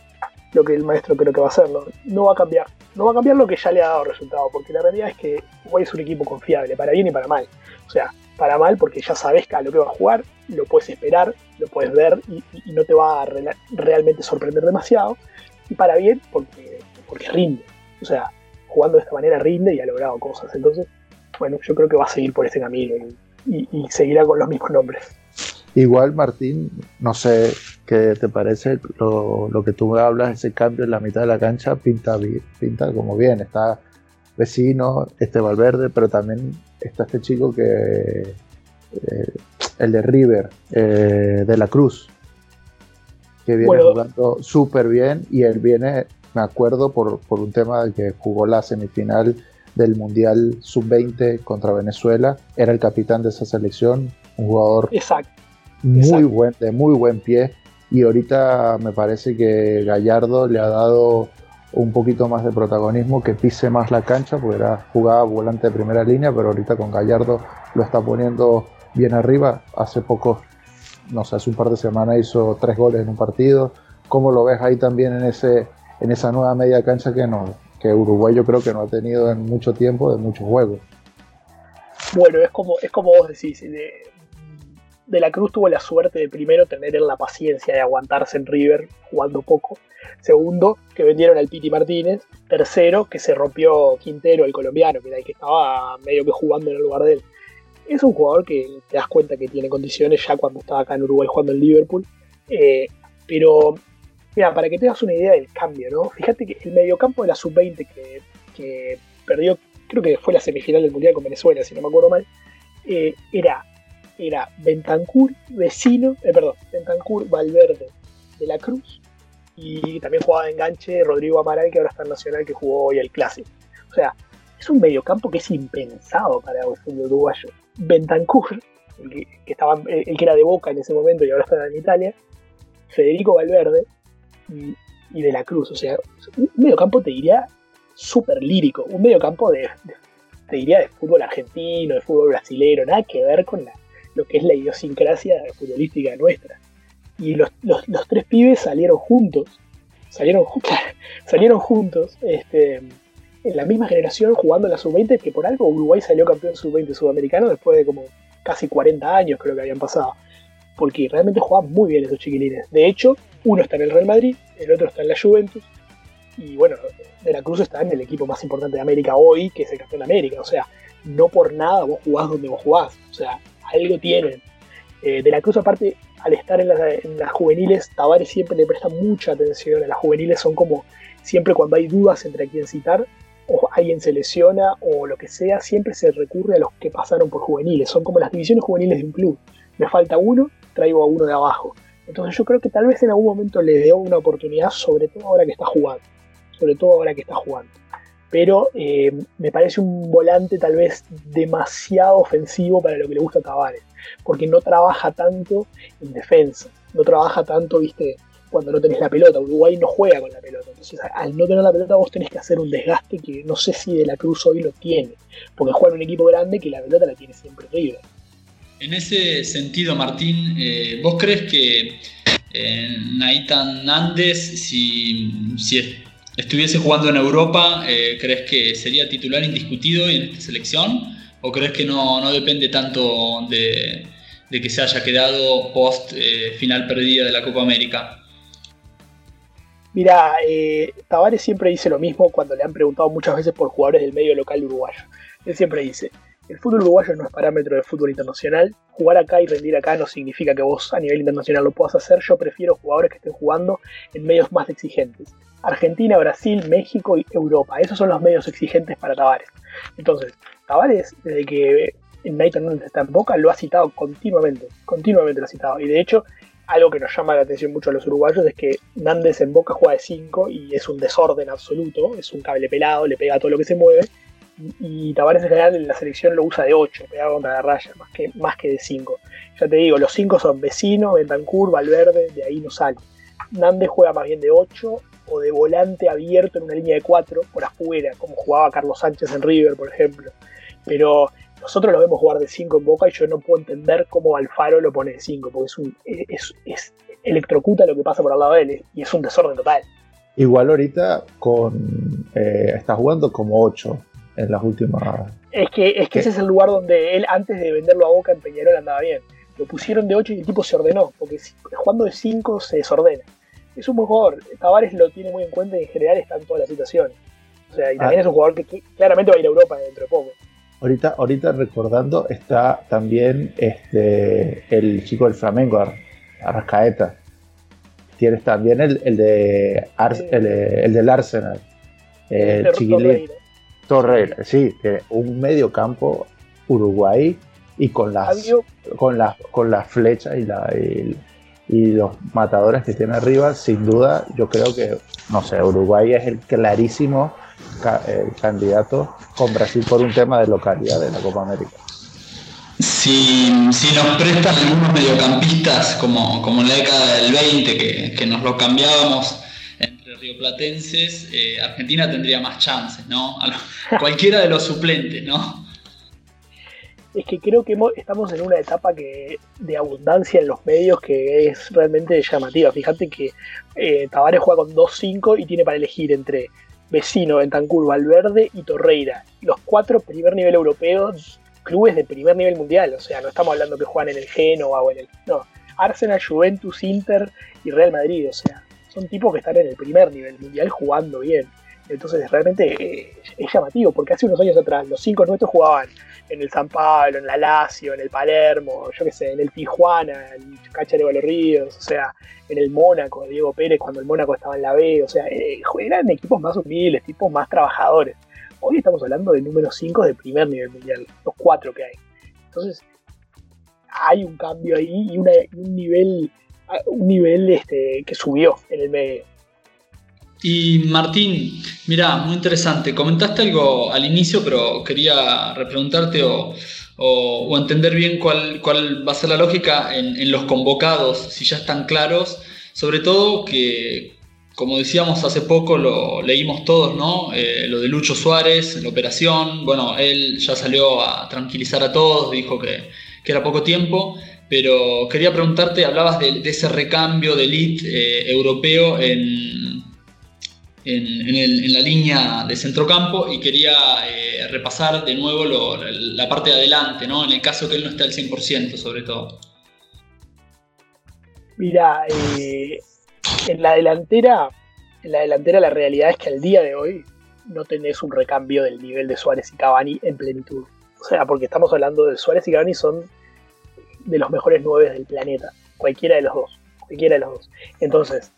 [SPEAKER 3] lo que el maestro creo que va a hacer. No, va a cambiar. No va a cambiar lo que ya le ha dado resultado, porque la realidad es que Uruguay es un equipo confiable, para bien y para mal. O sea, para mal porque ya sabes a lo que va a jugar, lo puedes esperar, lo puedes ver y, no te va a realmente sorprender demasiado. Y para bien porque, porque rinde. O sea, jugando de esta manera rinde y ha logrado cosas. Entonces, bueno, yo creo que va a seguir por este camino y, y seguirá con los mismos nombres.
[SPEAKER 4] Igual, Martín, no sé qué te parece lo, que tú me hablas, ese cambio en la mitad de la cancha pinta, pinta como bien. Está vecino, este Valverde, pero también está este chico que. Eh, el de River, eh, de la Cruz, que viene jugando súper bien y él viene, me acuerdo, por, por un tema de que jugó la semifinal del Mundial Sub-20 contra Venezuela, era el capitán de esa selección, un jugador
[SPEAKER 3] Exacto
[SPEAKER 4] muy buen, de muy buen pie. Y ahorita me parece que Gallardo le ha dado un poquito más de protagonismo, que pise más la cancha, porque era jugaba volante de primera línea, pero ahorita con Gallardo lo está poniendo bien arriba. Hace poco, no sé, hace un par de semanas hizo tres goles en un partido. ¿Cómo lo ves ahí también en ese en esa nueva media cancha que no que Uruguay yo creo que no ha tenido en mucho tiempo de muchos juegos?
[SPEAKER 3] Bueno, es como es como vos decís, de, de la Cruz tuvo la suerte de primero tener la paciencia de aguantarse en River jugando poco. Segundo, que vendieron al Piti Martínez. Tercero, que se rompió Quintero, el colombiano, que era que estaba medio que jugando en el lugar de él. Es un jugador que te das cuenta que tiene condiciones ya cuando estaba acá en Uruguay jugando en Liverpool. Eh, pero, mira, para que tengas una idea del cambio, ¿no? Fíjate que el mediocampo de la sub-20 que, perdió, creo que fue la semifinal del Mundial con Venezuela, si no me acuerdo mal, eh, era era Bentancur, vecino, eh, perdón, Bentancur, Valverde, de la Cruz, y también jugaba de enganche Rodrigo Amaral, que ahora está en Nacional, que jugó hoy el Clásico. O sea, es un mediocampo que es impensado para el fútbol uruguayo. Bentancur, el que, estaba, el que era de Boca en ese momento y ahora está en Italia, Federico Valverde y, de la Cruz. O sea, un mediocampo te diría súper lírico, un mediocampo de, de, te diría de fútbol argentino, de fútbol brasilero, nada que ver con la, lo que es la idiosincrasia futbolística nuestra. Y los, tres pibes salieron juntos, salieron, salieron juntos este, en la misma generación jugando en la sub-20, que por algo Uruguay salió campeón sub-20 sudamericano después de como casi 40 años creo que habían pasado. Porque realmente jugaban muy bien esos chiquilines. De hecho, uno está en el Real Madrid, el otro está en la Juventus. Y bueno, De la Cruz está en el equipo más importante de América hoy, que es el campeón de América. O sea, no por nada vos jugás donde vos jugás. O sea, algo tienen. Eh, de la Cruz, aparte, al estar en, las juveniles, Tavares siempre le presta mucha atención. A las juveniles son como siempre cuando hay dudas entre a quién citar, o alguien se lesiona o lo que sea, siempre se recurre a los que pasaron por juveniles. Son como las divisiones juveniles de un club. Me falta uno, traigo a uno de abajo. Entonces yo creo que tal vez en algún momento le dio una oportunidad, sobre todo ahora que está jugando. Sobre todo ahora que está jugando pero eh, me parece un volante tal vez demasiado ofensivo para lo que le gusta a Tavares, porque no trabaja tanto en defensa, no trabaja tanto, viste, cuando no tenés la pelota. Uruguay no juega con la pelota, entonces al no tener la pelota vos tenés que hacer un desgaste que no sé si De la Cruz hoy lo tiene, porque juega en un equipo grande que la pelota la tiene siempre libre.
[SPEAKER 5] En ese sentido, Martín, eh, ¿vos crees que eh, Naitan Nández, si, estuviese jugando en Europa, eh, ¿crees que sería titular indiscutido en esta selección? ¿O crees que no, depende tanto de, que se haya quedado post eh, final perdida de la Copa América?
[SPEAKER 3] Mira, Tavares siempre dice lo mismo cuando le han preguntado muchas veces por jugadores del medio local uruguayo. Él siempre dice, el fútbol uruguayo no es parámetro de fútbol internacional. Jugar acá y rendir acá no significa que vos a nivel internacional lo puedas hacer. Yo prefiero jugadores que estén jugando en medios más exigentes. Argentina, Brasil, México y Europa. Esos son los medios exigentes para Tavares. Entonces, Tavares, desde que Nathan está en Boca, lo ha citado continuamente. Continuamente lo ha citado. Y de hecho, algo que nos llama la atención mucho a los uruguayos es que Nández en Boca juega de 5 y es un desorden absoluto. Es un cable pelado, le pega a todo lo que se mueve. Y, Tavares en general en la selección lo usa de 8, pega contra la raya, más que, más que de 5. Ya te digo, los 5 son Vecino, Bentancur, Valverde, de ahí no sale. Nández juega más bien de 8 o de volante abierto en una línea de cuatro por afuera, como jugaba Carlos Sánchez en River, por ejemplo. Pero nosotros lo vemos jugar de 5 en Boca y yo no puedo entender cómo Alfaro lo pone de 5, porque es, un, es, es, electrocuta lo que pasa por al lado de él y es un desorden total.
[SPEAKER 4] Igual ahorita con eh, está jugando como 8 en las últimas.
[SPEAKER 3] Es que, es que ese es el lugar donde él, antes de venderlo a Boca en Peñarol, andaba bien. Lo pusieron de 8 y el tipo se ordenó, porque jugando de 5 se desordena. Es un buen jugador. Tavares lo tiene muy en cuenta y en general está en todas las situaciones. O sea, y también ah. es un jugador que claramente va a ir a Europa dentro de poco.
[SPEAKER 4] Ahorita, ahorita recordando está también este el chico del Flamengo, Arrascaeta. Tienes también el, el de el, del Arsenal, el Chiquilín. Torreira, sí, un medio campo Uruguay y con las, con las, con las flechas y, la, y, los matadores que tiene arriba, sin duda, yo creo que, no sé, Uruguay es el clarísimo candidato con Brasil por un tema de localidad de la Copa América.
[SPEAKER 5] Si, nos prestan algunos mediocampistas, como, como en la década del 20, que, nos lo cambiábamos rioplatenses, eh, Argentina tendría más chances, ¿no? cualquiera de los suplentes, ¿no?
[SPEAKER 3] Es que creo que estamos en una etapa que de abundancia en los medios que es realmente llamativa. Fíjate que eh, Tavares juega con 2-5 y tiene para elegir entre Vecino, Bentancur, Valverde y Torreira. Los cuatro primer nivel europeos clubes de primer nivel mundial, o sea, no estamos hablando que juegan en el Genoa o en el... No, Arsenal, Juventus, Inter y Real Madrid, o sea, son tipos que están en el primer nivel mundial jugando bien. Entonces realmente eh, es llamativo, porque hace unos años atrás los cinco nuestros jugaban en el San Pablo, en la Lazio, en el Palermo, yo qué sé, en el Tijuana, en Cáceres de Ríos, o sea, en el Mónaco, Diego Pérez cuando el Mónaco estaba en la B, o sea, eh, eran equipos más humildes, tipos más trabajadores. Hoy estamos hablando de número 5 de primer nivel mundial, los cuatro que hay. Entonces, hay un cambio ahí y, un nivel, un nivel este, que subió en el medio.
[SPEAKER 5] Y Martín, mira, muy interesante. Comentaste algo al inicio, pero quería repreguntarte o, entender bien cuál, cuál, va a ser la lógica en, los convocados, si ya están claros. Sobre todo que, como decíamos hace poco, lo leímos todos, ¿no? Eh, lo de Lucho Suárez, la operación. Bueno, él ya salió a tranquilizar a todos, dijo que, era poco tiempo. Pero quería preguntarte, hablabas de, ese recambio de elite eh, europeo en en, la línea de centrocampo y quería eh, repasar de nuevo la parte de adelante, ¿no? en el caso que él no esté al 100% sobre todo.
[SPEAKER 3] Mira, eh, en la delantera, en la delantera la realidad es que al día de hoy no tenés un recambio del nivel de Suárez y Cavani en plenitud. O sea, porque estamos hablando de Suárez y Cavani son de los mejores nueve del planeta. Cualquiera de los dos. Cualquiera de los dos. Entonces,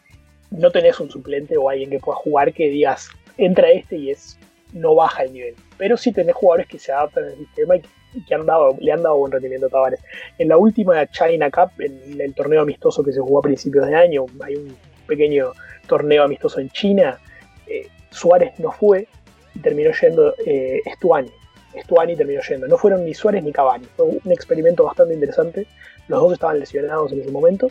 [SPEAKER 3] no tenés un suplente o alguien que pueda jugar que digas, entra este y es no baja el nivel. Pero sí tenés jugadores que se adaptan al sistema y que, le han dado buen rendimiento a Tavares. En la última China Cup, en el torneo amistoso que se jugó a principios de año, hay un pequeño torneo amistoso en China, eh, Suárez no fue y terminó yendo eh. Estuani terminó yendo. No fueron ni Suárez ni Cavani. Fue un experimento bastante interesante. Los dos estaban lesionados en ese momento.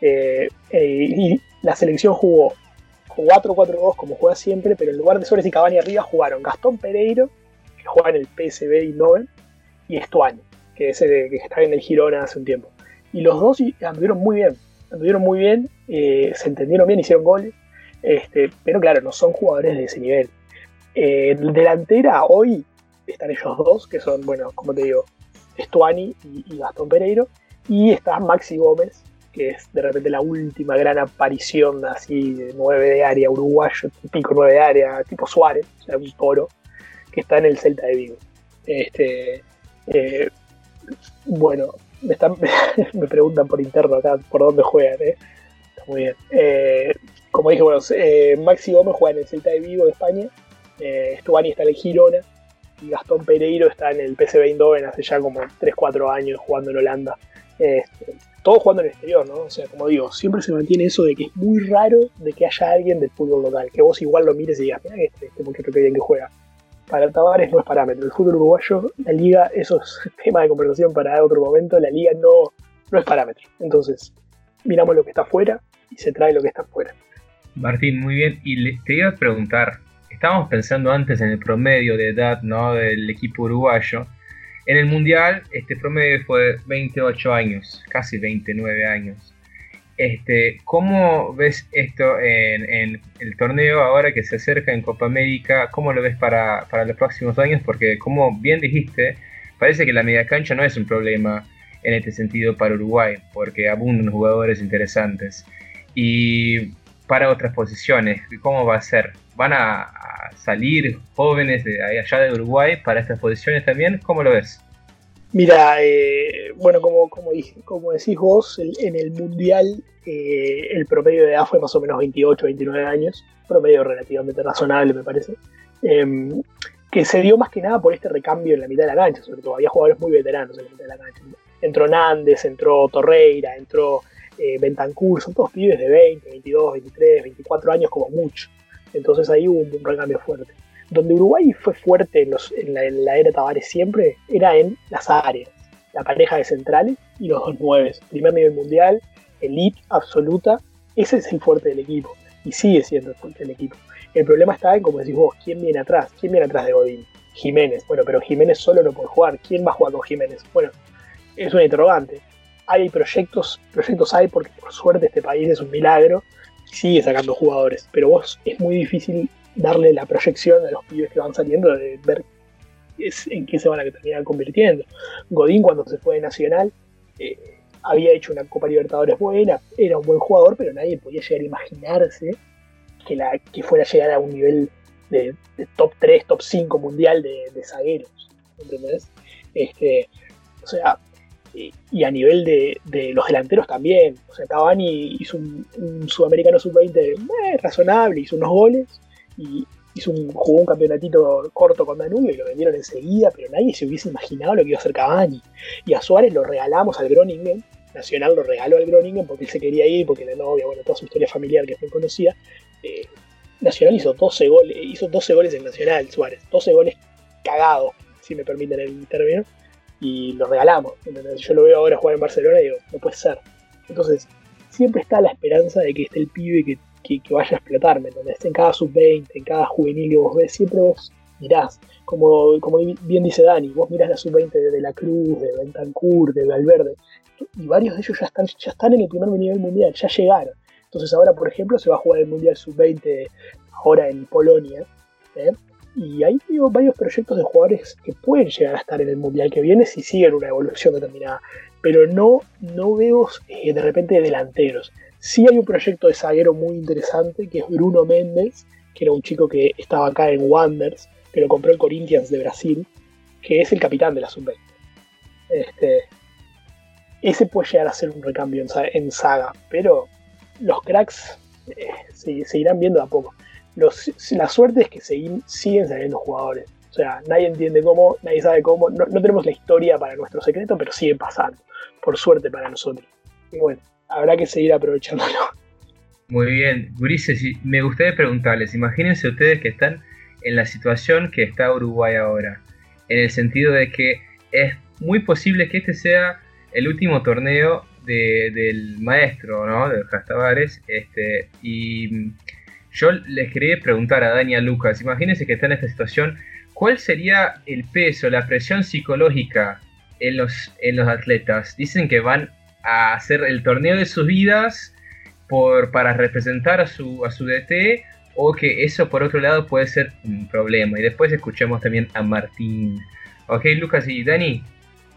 [SPEAKER 3] Eh, y la selección jugó 4-4-2 como juega siempre, pero en lugar de Suárez y Cavani arriba jugaron Gastón Pereiro, que juega en el PSV y Nobel, y Estuani, que es el que está en el Girona hace un tiempo. Y los dos anduvieron muy bien, anduvieron muy bien, eh, se entendieron bien, hicieron goles, este, pero claro, no son jugadores de ese nivel. Eh, delantera hoy están ellos dos, que son, bueno, como te digo, Estuani y, Gastón Pereiro, y está Maxi Gómez, que es de repente la última gran aparición así de 9 de área uruguayo, típico 9 de área, tipo Suárez, o sea, un toro, que está en el Celta de Vigo. Este, eh, bueno, me, están, me preguntan por interno acá por dónde juegan, ¿eh? Está muy bien. Eh, como dije, bueno, Maxi Gómez juega en el Celta de Vigo de España, eh, está en el Girona y Gastón Pereiro está en el PSV Eindhoven hace ya como 3-4 años jugando en Holanda. Este, todo jugando en el exterior, ¿no? O sea, como digo, siempre se mantiene eso de que es muy raro de que haya alguien del fútbol local, que vos igual lo mires y digas, mira este, este muchacho que bien que juega. Para Tavares no es parámetro. El fútbol uruguayo, la liga, eso es tema de conversación para otro momento, la liga no, no es parámetro. Entonces, miramos lo que está afuera y se trae lo que está afuera.
[SPEAKER 2] Martín, muy bien. Y te iba a preguntar, estábamos pensando antes en el promedio de edad ¿no? del equipo uruguayo en el Mundial, este promedio fue 28 años, casi 29 años. Este, ¿Cómo ves esto en, el torneo ahora que se acerca en Copa América? ¿Cómo lo ves para, los próximos años? Porque como bien dijiste, parece que la media cancha no es un problema en este sentido para Uruguay, porque abundan jugadores interesantes. Y para otras posiciones, ¿cómo va a ser? ¿Van a, salir jóvenes de allá de Uruguay para estas posiciones también? ¿Cómo lo ves?
[SPEAKER 3] Mira, eh, bueno, como, como, decís vos, en el Mundial eh, el promedio de edad fue más o menos 28, 29 años, promedio relativamente razonable me parece, em, que se dio más que nada por este recambio en la mitad de la cancha, sobre todo había jugadores muy veteranos en la mitad de la cancha. Entró Nández, entró Torreira, entró eh, Bentancur, son todos pibes de 20, 22, 23, 24 años como mucho. Entonces ahí hubo un recambio fuerte donde Uruguay fue fuerte en, la, era Tavares siempre, era en las áreas, la pareja de centrales y los dos nueves. Primer nivel mundial, elite absoluta, ese es el fuerte del equipo y sigue siendo el fuerte del equipo. El problema está en, como decís vos, ¿quién viene atrás? ¿Quién viene atrás de Godín? Jiménez. Bueno, pero Jiménez solo no puede jugar. ¿Quién va a jugar con Jiménez? Bueno, es un interrogante. Hay proyectos, proyectos hay porque por suerte este país es un milagro sigue sacando jugadores, pero vos es muy difícil darle la proyección a los pibes que van saliendo de ver en qué se van a terminar convirtiendo. Godín cuando se fue de Nacional eh, había hecho una Copa Libertadores buena, era un buen jugador, pero nadie podía llegar a imaginarse que, la, que fuera a llegar a un nivel de, top 3, top 5 mundial de, zagueros. ¿Entendés? Este, o sea, y, a nivel de, los delanteros también. O sea, Cavani hizo un, sudamericano sub-20 eh, razonable, hizo unos goles, y hizo un, jugó un campeonatito corto con Danubio y lo vendieron enseguida, pero nadie se hubiese imaginado lo que iba a hacer Cavani. Y a Suárez lo regalamos al Groningen, Nacional lo regaló al Groningen porque él se quería ir, porque la novia, bueno, toda su historia familiar que es muy conocida. Eh, Nacional hizo 12 goles, hizo 12 goles en Nacional, Suárez, 12 goles cagados, si me permiten el término, y lo regalamos. Yo lo veo ahora jugar en Barcelona y digo, no puede ser. Entonces, siempre está la esperanza de que esté el pibe que que, vaya a explotar, ¿me En cada sub-20, en cada juvenil que vos ves, siempre vos mirás, como, como bien dice Dani, vos mirás la sub-20 de, La Cruz, de Bentancur, de Valverde, y varios de ellos ya están, ya están en el primer nivel mundial, ya llegaron. Entonces ahora, por ejemplo, se va a jugar el Mundial Sub-20 ahora en Polonia, ¿eh? Y hay varios proyectos de jugadores que pueden llegar a estar en el Mundial que viene si siguen una evolución determinada, pero no, no veo eh, de repente delanteros. Sí hay un proyecto de zaguero muy interesante que es Bruno Méndez, que era un chico que estaba acá en Wanders, que lo compró el Corinthians de Brasil, que es el capitán de la sub-20. Este, ese puede llegar a ser un recambio en, saga, pero los cracks eh, se, seguirán viendo a poco. La suerte es que siguen saliendo jugadores. O sea, nadie entiende cómo, nadie sabe cómo. No, tenemos la historia para nuestro secreto, pero siguen pasando. Por suerte para nosotros. Y bueno, habrá que seguir aprovechándolo.
[SPEAKER 2] Muy bien, Gurises, me gustaría preguntarles, imagínense ustedes que están en la situación que está Uruguay ahora, en el sentido de que es muy posible que este sea el último torneo del maestro, ¿no? De Jastavares, este, y yo les quería preguntar a Dani a Lucas, imagínense que está en esta situación, ¿cuál sería el peso, la presión psicológica en los, en los atletas? Dicen que van a hacer el torneo de sus vidas por, para representar a su, a su DT o que eso por otro lado puede ser un problema. Y después escuchamos también a Martín. Ok, Lucas y Dani.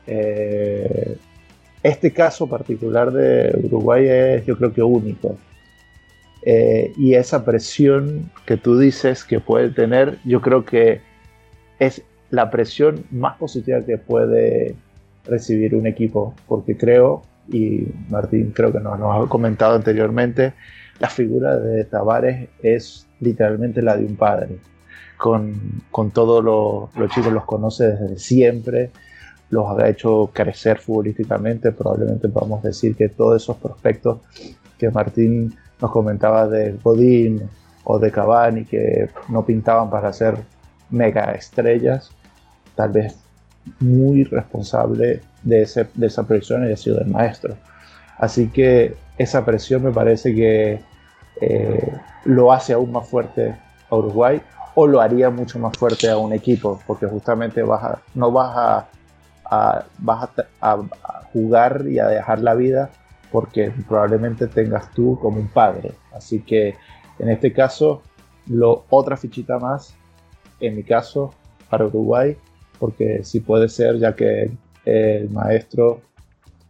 [SPEAKER 4] Eh, este caso particular de Uruguay es yo creo que único. Eh, y esa presión que tú dices que puede tener, yo creo que es la presión más positiva que puede recibir un equipo, porque creo y Martín creo que nos, nos ha comentado anteriormente, la figura de Tavares es literalmente la de un padre. Con, con todos los chicos los conoce desde siempre, los ha hecho crecer futbolísticamente. Probablemente podamos decir que todos esos prospectos que Martín nos comentaba de Godín o de Cavani, que no pintaban para ser mega estrellas, tal vez muy responsable de, ese, de esa presión haya sido el maestro. Así que esa presión me parece que eh, lo hace aún más fuerte a Uruguay o lo haría mucho más fuerte a un equipo, porque justamente no vas a, vas a, jugar y a dejar la vida porque probablemente tengas tú como un padre. Así que en este caso, lo, otra fichita más, en mi caso, para Uruguay, porque sí puede ser, ya que el maestro,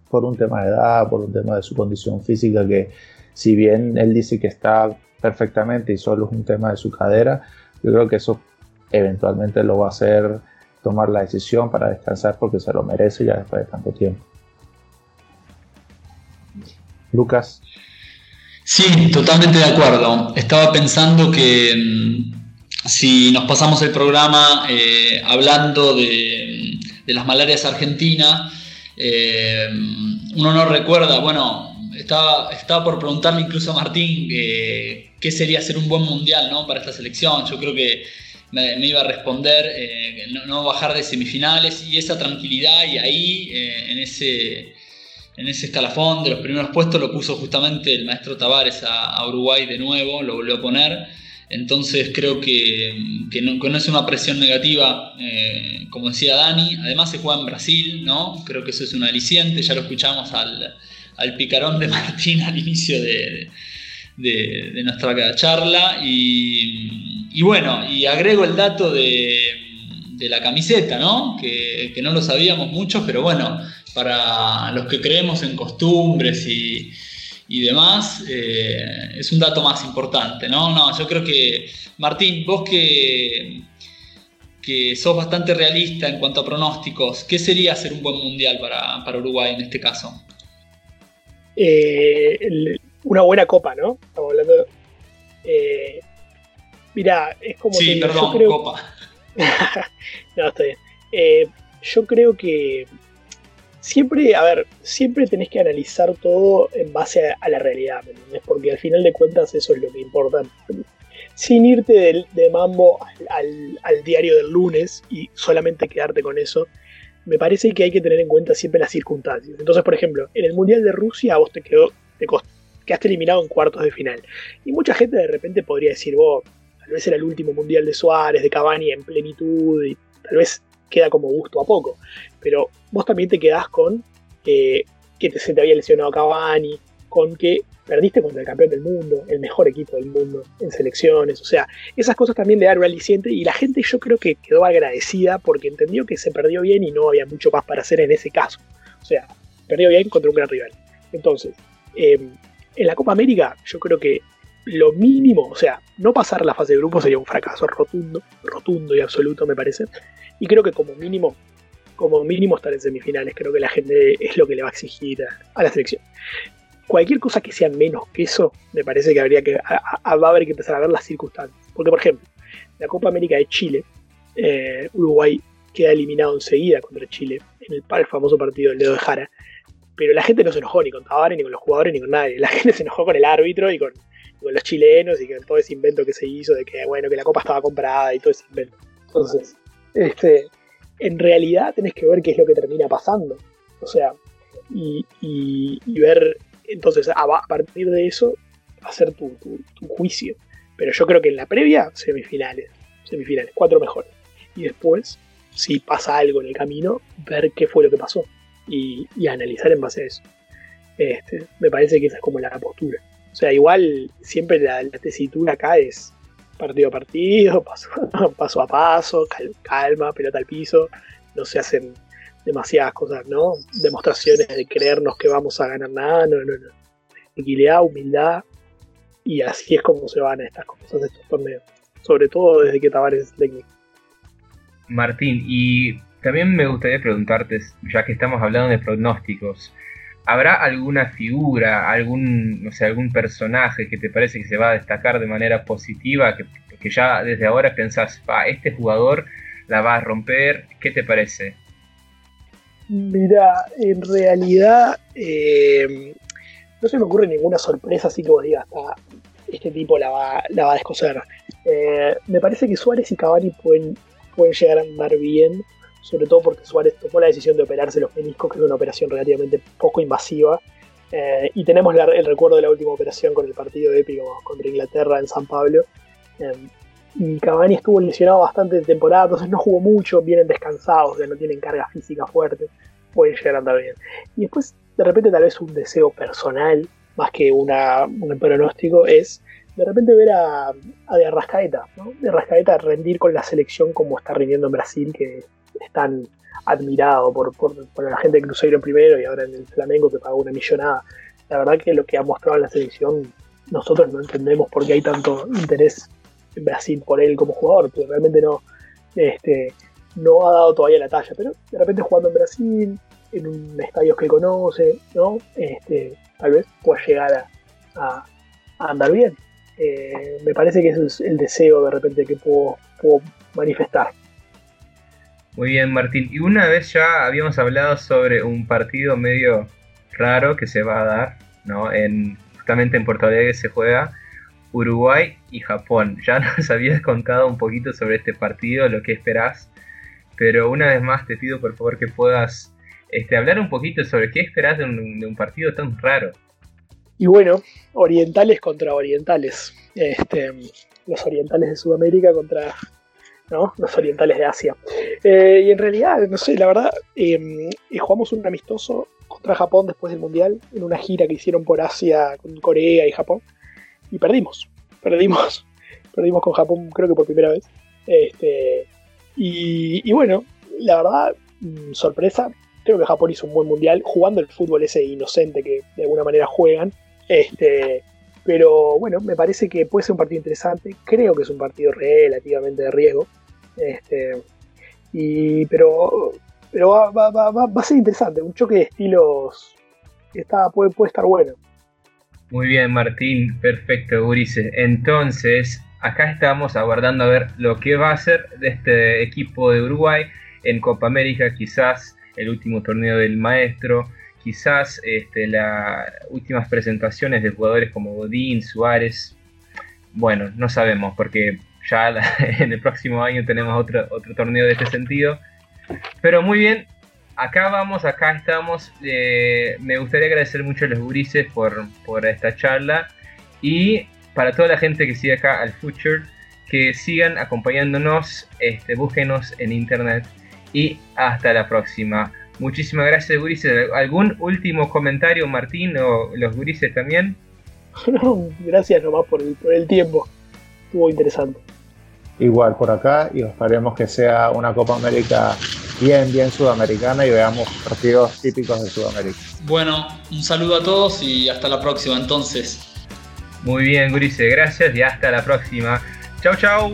[SPEAKER 4] por un tema de edad, por un tema de su condición física, que si bien él dice que está perfectamente y solo es un tema de su cadera, yo creo que eso eventualmente lo va a hacer tomar la decisión para descansar porque se lo merece ya después de tanto tiempo. Lucas.
[SPEAKER 5] Sí, totalmente de acuerdo. Estaba pensando que mm, si nos pasamos el programa eh, hablando de, las malarias argentinas, eh, uno no recuerda, bueno, estaba, por preguntarle incluso a Martín eh, qué sería ser un buen mundial ¿no? para esta selección. Yo creo que me, iba a responder no, bajar de semifinales y esa tranquilidad y ahí en ese en ese escalafón de los primeros puestos lo puso justamente el maestro Tavares a, Uruguay de nuevo, lo volvió a poner. Entonces creo que, no, es una presión negativa, eh, como decía Dani. Además se juega en Brasil, ¿no? Creo que eso es un aliciente. Ya lo escuchamos al, picarón de Martín al inicio de, nuestra charla. Y, bueno, y agrego el dato de, la camiseta, ¿no? Que, que no lo sabíamos mucho, pero bueno, para los que creemos en costumbres y, demás, eh, es un dato más importante, ¿no? No, yo creo que, Martín, vos que, que sos bastante realista en cuanto a pronósticos, ¿qué sería ser un buen mundial para, Uruguay en este caso?
[SPEAKER 3] Eh, una buena copa, ¿no? Estamos hablando. Eh, mira, es como.
[SPEAKER 5] Sí, perdón, copa.
[SPEAKER 3] no, está bien. yo creo que siempre, a ver, siempre tenés que analizar todo en base a, la realidad, ¿me entiendes? Porque al final de cuentas eso es lo que importa. Sin irte de, mambo al, diario del lunes y solamente quedarte con eso, me parece que hay que tener en cuenta siempre las circunstancias. Entonces, por ejemplo, en el Mundial de Rusia vos te, quedó, te quedaste eliminado en cuartos de final. Y mucha gente de repente podría decir, vos, tal vez era el último Mundial de Suárez, de Cavani en plenitud, y tal vez queda como gusto a poco. Pero vos también te quedás con eh, que se te había lesionado Cavani, con que perdiste contra el campeón del mundo, el mejor equipo del mundo en selecciones. O sea, esas cosas también le dan un aliciente y la gente yo creo que quedó agradecida porque entendió que se perdió bien y no había mucho más para hacer en ese caso. O sea, perdió bien contra un gran rival. Entonces, em, en la Copa América yo creo que lo mínimo, o sea, no pasar la fase de grupo sería un fracaso rotundo, rotundo y absoluto me parece. Y creo que como mínimo, como mínimo estar en semifinales, creo que la gente es lo que le va a exigir a, la selección. Cualquier cosa que sea menos que eso, me parece que habría que, va a haber que empezar a ver las circunstancias. Porque, por ejemplo, la Copa América de Chile, eh, Uruguay queda eliminado enseguida contra Chile en el, famoso partido del dedo de Jara. Pero la gente no se enojó ni con Tavares, ni con los jugadores, ni con nadie. La gente se enojó con el árbitro y con, con los chilenos y con todo ese invento que se hizo de que, bueno, que la copa estaba comprada y todo ese invento. Entonces, este, en realidad tenés que ver qué es lo que termina pasando. O sea, y, ver, entonces, a, partir de eso, hacer tu, juicio. Pero yo creo que en la previa, semifinales. Semifinales, cuatro mejores. Y después, si pasa algo en el camino, ver qué fue lo que pasó. Y, analizar en base a eso. Este, me parece que esa es como la postura. O sea, igual siempre la, tesitura acá es partido a partido, paso, a paso, calma, pelota al piso. No se hacen demasiadas cosas, ¿no? Demostraciones de creernos que vamos a ganar nada, no, no, no. Tranquilidad, humildad, y así es como se van estas cosas estos torneos. Sobre todo desde que Tavares es técnico.
[SPEAKER 2] Martín, y también me gustaría preguntarte, ya que estamos hablando de pronósticos, ¿Habrá alguna figura, algún, no sé, algún personaje que te parece que se va a destacar de manera positiva, que, ya desde ahora pensás, pa, este jugador la va a romper? ¿Qué te parece?
[SPEAKER 3] Mira, en realidad eh, no se me ocurre ninguna sorpresa así que vos digas, este tipo la va, la va a descoser. Eh, me parece que Suárez y Cavani pueden, pueden llegar a andar bien sobre todo porque Suárez tomó la decisión de operarse los meniscos, que es una operación relativamente poco invasiva. Eh, y tenemos el recuerdo de la última operación con el partido épico contra Inglaterra en San Pablo. Eh, y Cavani estuvo lesionado bastante de temporada, entonces no jugó mucho, vienen descansados, no tienen carga física fuerte, pueden llegar a andar bien. Y después de repente tal vez un deseo personal, más que una, un pronóstico, es de repente ver a, a de Arrascaeta, ¿no? De Arrascaeta rendir con la selección como está rindiendo en Brasil, que es tan admirado por, por, la gente de Cruzeiro en primero y ahora en el Flamengo que pagó una millonada. La verdad que lo que ha mostrado en la selección, nosotros no entendemos por qué hay tanto interés en Brasil por él como jugador, porque realmente no, este, no ha dado todavía la talla, pero de repente jugando en Brasil, en un estadio que conoce, ¿no? Este, tal vez pueda llegar a, andar bien. Eh, me parece que es el deseo de repente que puedo, manifestar.
[SPEAKER 2] Muy bien, Martín. Y una vez ya habíamos hablado sobre un partido medio raro que se va a dar, ¿no? En, justamente en Puerto Alegre se juega Uruguay y Japón. Ya nos habías contado un poquito sobre este partido, lo que esperás, pero una vez más te pido por favor que puedas este, hablar un poquito sobre qué esperás de un, partido tan raro.
[SPEAKER 3] Y bueno, orientales contra orientales. Este, los orientales de Sudamérica contra los orientales de Asia. Eh, y en realidad, no sé, la verdad, em, eh, jugamos un amistoso contra Japón después del Mundial, en una gira que hicieron por Asia con Corea y Japón, y perdimos, perdimos, perdimos con Japón creo que por primera vez. Este, y, bueno, la verdad, mm, sorpresa, creo que Japón hizo un buen mundial jugando el fútbol ese inocente que de alguna manera juegan. Este, pero bueno, me parece que puede ser un partido interesante. Creo que es un partido relativamente de riesgo. Este, y, pero pero va, va, a ser interesante. Un choque de estilos está, puede, puede estar bueno.
[SPEAKER 2] Muy bien, Martín. Perfecto, Urice. Entonces, acá estamos aguardando a ver lo que va a hacer de este equipo de Uruguay en Copa América. Quizás el último torneo del maestro. Quizás este, las últimas presentaciones de jugadores como Godín, Suárez. Bueno, no sabemos porque ya en el próximo año tenemos otro, otro torneo de este sentido. Pero muy bien, acá vamos, acá estamos. Eh, me gustaría agradecer mucho a los gurises por, por esta charla. Y para toda la gente que sigue acá al Future, que sigan acompañándonos, este, búsquenos en internet. Y hasta la próxima. Muchísimas gracias, gurises. ¿Algún último comentario, Martín, o los gurises también?
[SPEAKER 3] gracias nomás por el, por el tiempo. Estuvo interesante.
[SPEAKER 4] Igual por acá y esperemos que sea una Copa América bien, bien sudamericana y veamos partidos típicos de Sudamérica.
[SPEAKER 5] Bueno, un saludo a todos y hasta la próxima entonces.
[SPEAKER 2] Muy bien, Gurice, gracias y hasta la próxima. Chau, chau.